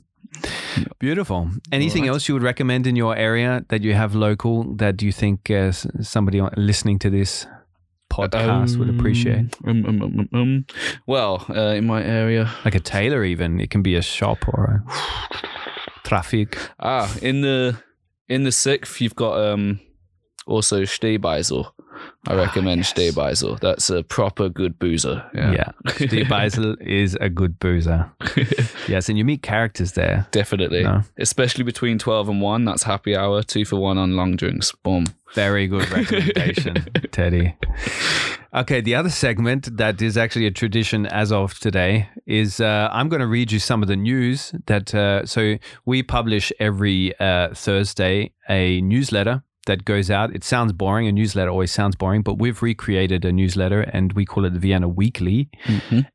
Beautiful. Anything Alright. else you would recommend in your area that you have local that you think uh, somebody listening to this podcast would appreciate? Um, um, um, um, um. Well, uh, in my area, Like a tailor, even. It can be a shop or a traffic. ah, in the in the sixth, you've got um also Stehbeisel. I recommend Ah, yes. That's a proper good boozer. Yeah. Yeah, Stehbeisel (laughs) is a good boozer. (laughs) Yes, and you meet characters there. definitely. No. Especially between twelve and one. That's happy hour. Two for one on long drinks. Boom. Very good (laughs) recommendation, Teddy. Okay, the other segment that is actually a tradition as of today is uh, I'm going to read you some of the news that. Uh, so we publish every uh, Thursday a newsletter that goes out. It sounds boring. A newsletter always sounds boring, but we've recreated a newsletter and we call it the Vienna Weekly.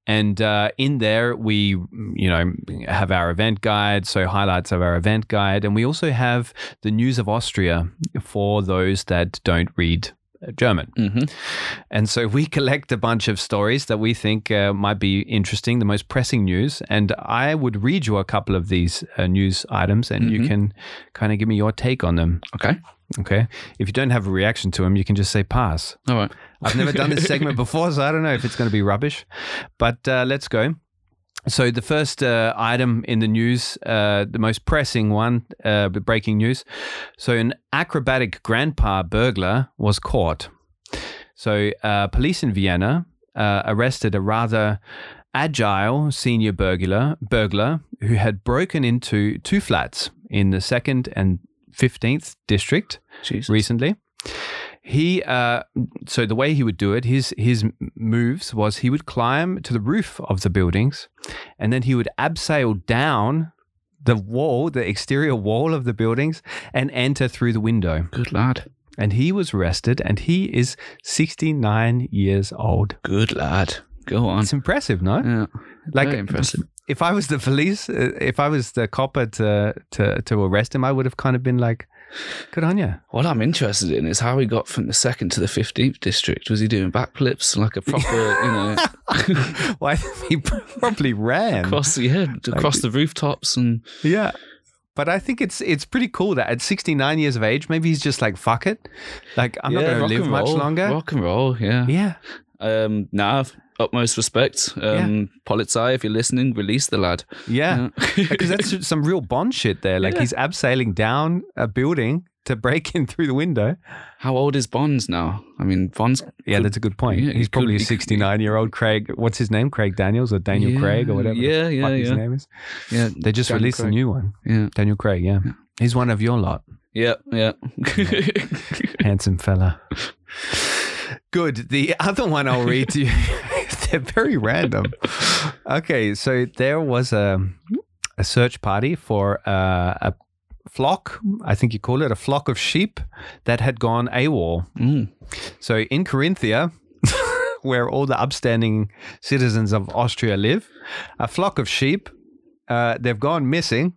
And uh, in there, we, you know, have our event guide, so highlights of our event guide, and we also have the news of Austria for those that don't read uh, German. hmm And so we (laughs) collect a bunch of stories that we think uh, might be interesting, the most pressing news. And I would read you a couple of these uh, news items and you Mhm. can kind of give me your take on them. Okay. Okay. If you don't have a reaction to them, you can just say pass. All right. I've never done this segment (laughs) before, so I don't know if it's going to be rubbish. But uh, let's go. So the first uh, item in the news, uh, the most pressing one, uh, breaking news. So an acrobatic grandpa burglar was caught. So uh, police in Vienna uh, arrested a rather agile senior burglar burglar who had broken into two flats in the second and 15th district Jesus. recently. He uh, so the way he would do it, his his moves was he would climb to the roof of the buildings, and then he would abseil down the wall, the exterior wall of the buildings, and enter through the window. Good lad. And he was arrested, and he is sixty nine years old. Good lad. Go on. It's impressive, no? Yeah. Like Very impressive. If I was the police, uh, if I was the copper to to to arrest him, I would have kind of been like, "Good on you." What I'm interested in is how he got from the second to the 15th district. Was he doing backflips like a proper, (laughs) you know, (laughs) Why he probably ran? across the head, across the rooftops and Yeah. But I think it's it's pretty cool that at 69 years of age, maybe he's just like fuck it, like I'm not going to live much longer. Rock and roll, yeah. Yeah, Um, Nav, utmost respect. Um, Polizei, if you're listening, release the lad. yeah, because (laughs) that's (laughs) some real Bond shit there. Like Yeah. he's abseiling down a building to break in through the window. How old is Bonds now? I mean, Bonds. Yeah, that's a good point. Yeah, he he's probably could- a 69 year old Craig. What's his name? Craig Daniels or Daniel Yeah, Craig or whatever. yeah, yeah, fuck his name is. Yeah, They just Daniel released a new one. Yeah, Daniel Craig. Yeah, he's one of your lot. yeah, yeah. (laughs) handsome fella. Good. The other one I'll read to you. (laughs) They're very random. Okay, so there was a a search party for uh, a flock. I think you call it a flock of sheep that had gone AWOL. Mm. So in Carinthia, (laughs) where all the upstanding citizens of Austria live, a flock of sheep, uh, they've gone missing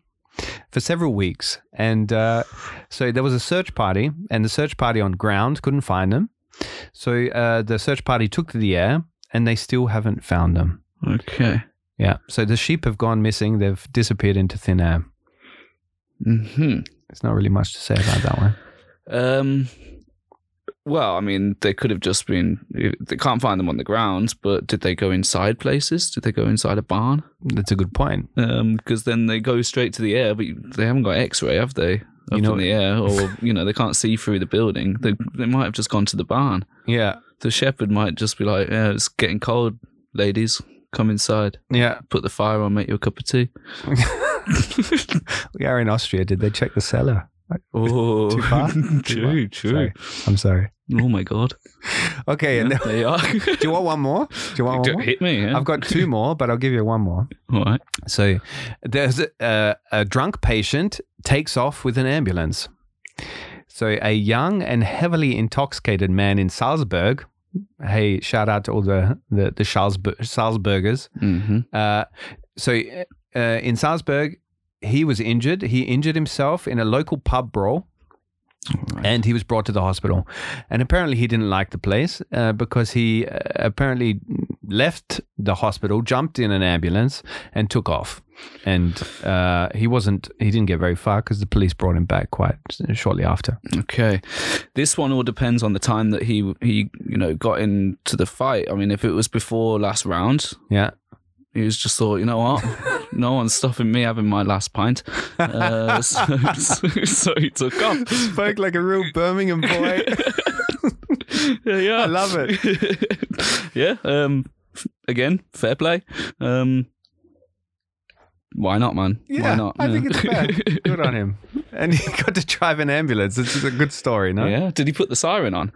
for several weeks. And uh, so there was a search party, and the search party on ground couldn't find them. So uh, the search party took to the air, and they still haven't found them. Okay. Yeah. So the sheep have gone missing. They've disappeared into thin air. Hmm. There's not really much to say about that one. Um. Well, I mean, they could have just been. They can't find them on the ground, but did they go inside places? Did they go inside a barn? That's a good point. Um, because then they go straight to the air, but they haven't got X-ray, have they? Up You know- in the air, or (laughs) you know, they can't see through the building. They they might have just gone to the barn. Yeah. The shepherd might just be like, "Yeah, it's getting cold, ladies. Come inside. Yeah. Put the fire on. Make you a cup of tea." (laughs) (laughs) We are in Austria. Did they check the cellar? (laughs) Oh, Too far? Too true, far? true. Sorry. I'm sorry. Oh my god. Okay, and Yeah, they are. do you want one more? Do you want one more? Hit me. Yeah. I've got two more, but I'll give you one more. All right. So there's a, a, a drunk patient takes off with an ambulance. So a young and heavily intoxicated man in Salzburg. Hey, shout out to all the the, the Salzburg, Salzburgers. Mm-hmm. Uh, so uh, in Salzburg, he was injured. He injured himself in a local pub brawl. And he was brought to the hospital. And apparently, he didn't like the place uh, because he uh, apparently left the hospital, jumped in an ambulance, and took off. And uh, he wasn't, he didn't get very far because the police brought him back quite shortly after. Okay, this one all depends on the time that he he you know got into the fight. I mean, if it was before last round, Yeah. he was just thought, you know what, (laughs) no one's stopping me having my last pint, uh, (laughs) so, so, (laughs) so he took off. Spoke like a real Birmingham boy. yeah, yeah. I love it. yeah. Um. Again, fair play. Um. Why not, man? why Yeah, not? I Yeah. think it's fair. (laughs) Good on him. And he got to drive an ambulance. It's a good story, no? Yeah. Did he put the siren on?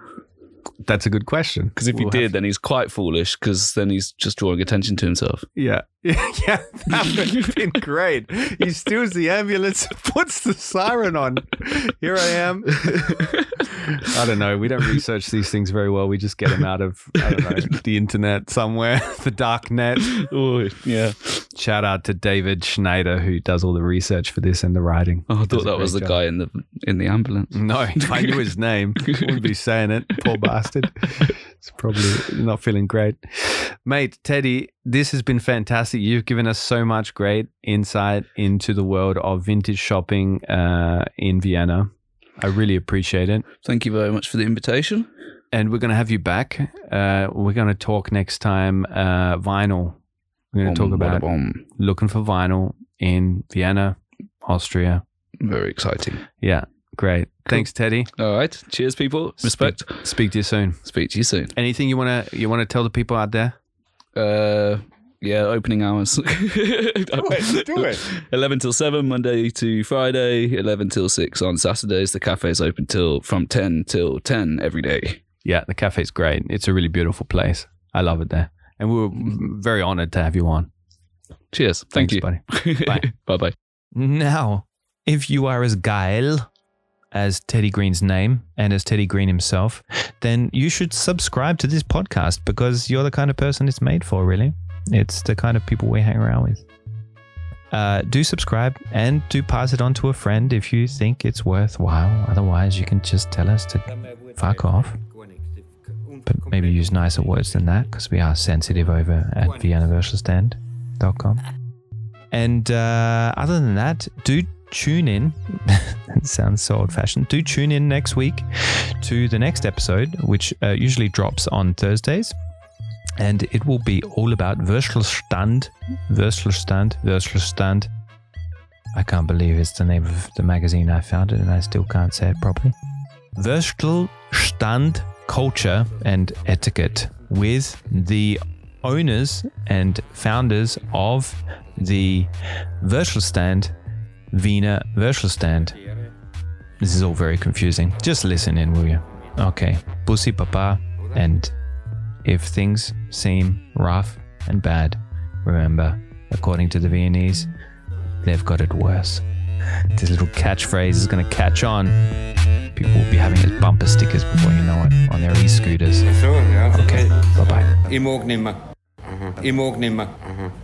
That's a good question. Because if he We'll did, have- then he's quite foolish. Because then he's just drawing attention to himself. yeah, (laughs) yeah, that would have been great. He steals the ambulance, (laughs) puts the siren on. Here I am. (laughs) I don't know. We don't research these things very well. We just get them out of I don't know the internet somewhere, the dark net. Oh, yeah. Shout out to David Schneider who does all the research for this and the writing. Oh, I thought that was the job. guy in the in the ambulance. No, I knew his name, wouldn't be saying it. Poor bastard. It's probably not feeling great. Mate, Teddy, this has been fantastic. You've given us so much great insight into the world of vintage shopping uh, in Vienna. I really appreciate it. Thank you very much for the invitation. And we're going to have you back. Uh, we're going to talk next time uh, vinyl. We're going to talk about looking for vinyl in Vienna, Austria. Very exciting. Yeah, great. Thanks, Teddy. All right. Cheers, people. Respect. Speak to you soon. Speak to you soon. Anything you want to you want to tell the people out there? Uh, yeah, opening hours. (laughs) do it, do it. 11 till 7, Monday to Friday, 11 till 6 on Saturdays. The cafe's open till from 10 till 10 every day. Yeah, the cafe's great. It's a really beautiful place. I love it there. And we were very honored to have you on. Cheers. Thank Thanks, you. buddy. (laughs) Bye. bye bye. Now, if you are as geil as Teddy Green's name and as Teddy Green himself, then you should subscribe to this podcast because you're the kind of person it's made for, really. It's the kind of people we hang around with. Uh, do subscribe and do pass it on to a friend if you think it's worthwhile. Otherwise, you can just tell us to fuck off. But maybe use nicer words than that because we are sensitive over at viennawurstelstand.com. And uh, other than that, do tune in. (laughs) it sounds so old fashioned. Do tune in next week to the next episode, which uh, usually drops on Thursdays. And it will be all about Würstelstand. Würstelstand. Würstelstand. I can't believe it's the name of the magazine I founded and I still can't say it properly. Würstelstand culture and etiquette with the owners and founders of the Würstelstand, Wiener Würstelstand. This is all very confusing. Just listen in, will you? Okay. Bussi Baba. And if things seem rough and bad, remember, according to the Viennese, they've got it worse. This little catchphrase is going to catch on. People will be having as bumper stickers before you know it on their e-scooters. Okay, bye bye. Ich mag nimmer. Mm-hmm. Ich mag nimmer. Mm-hmm.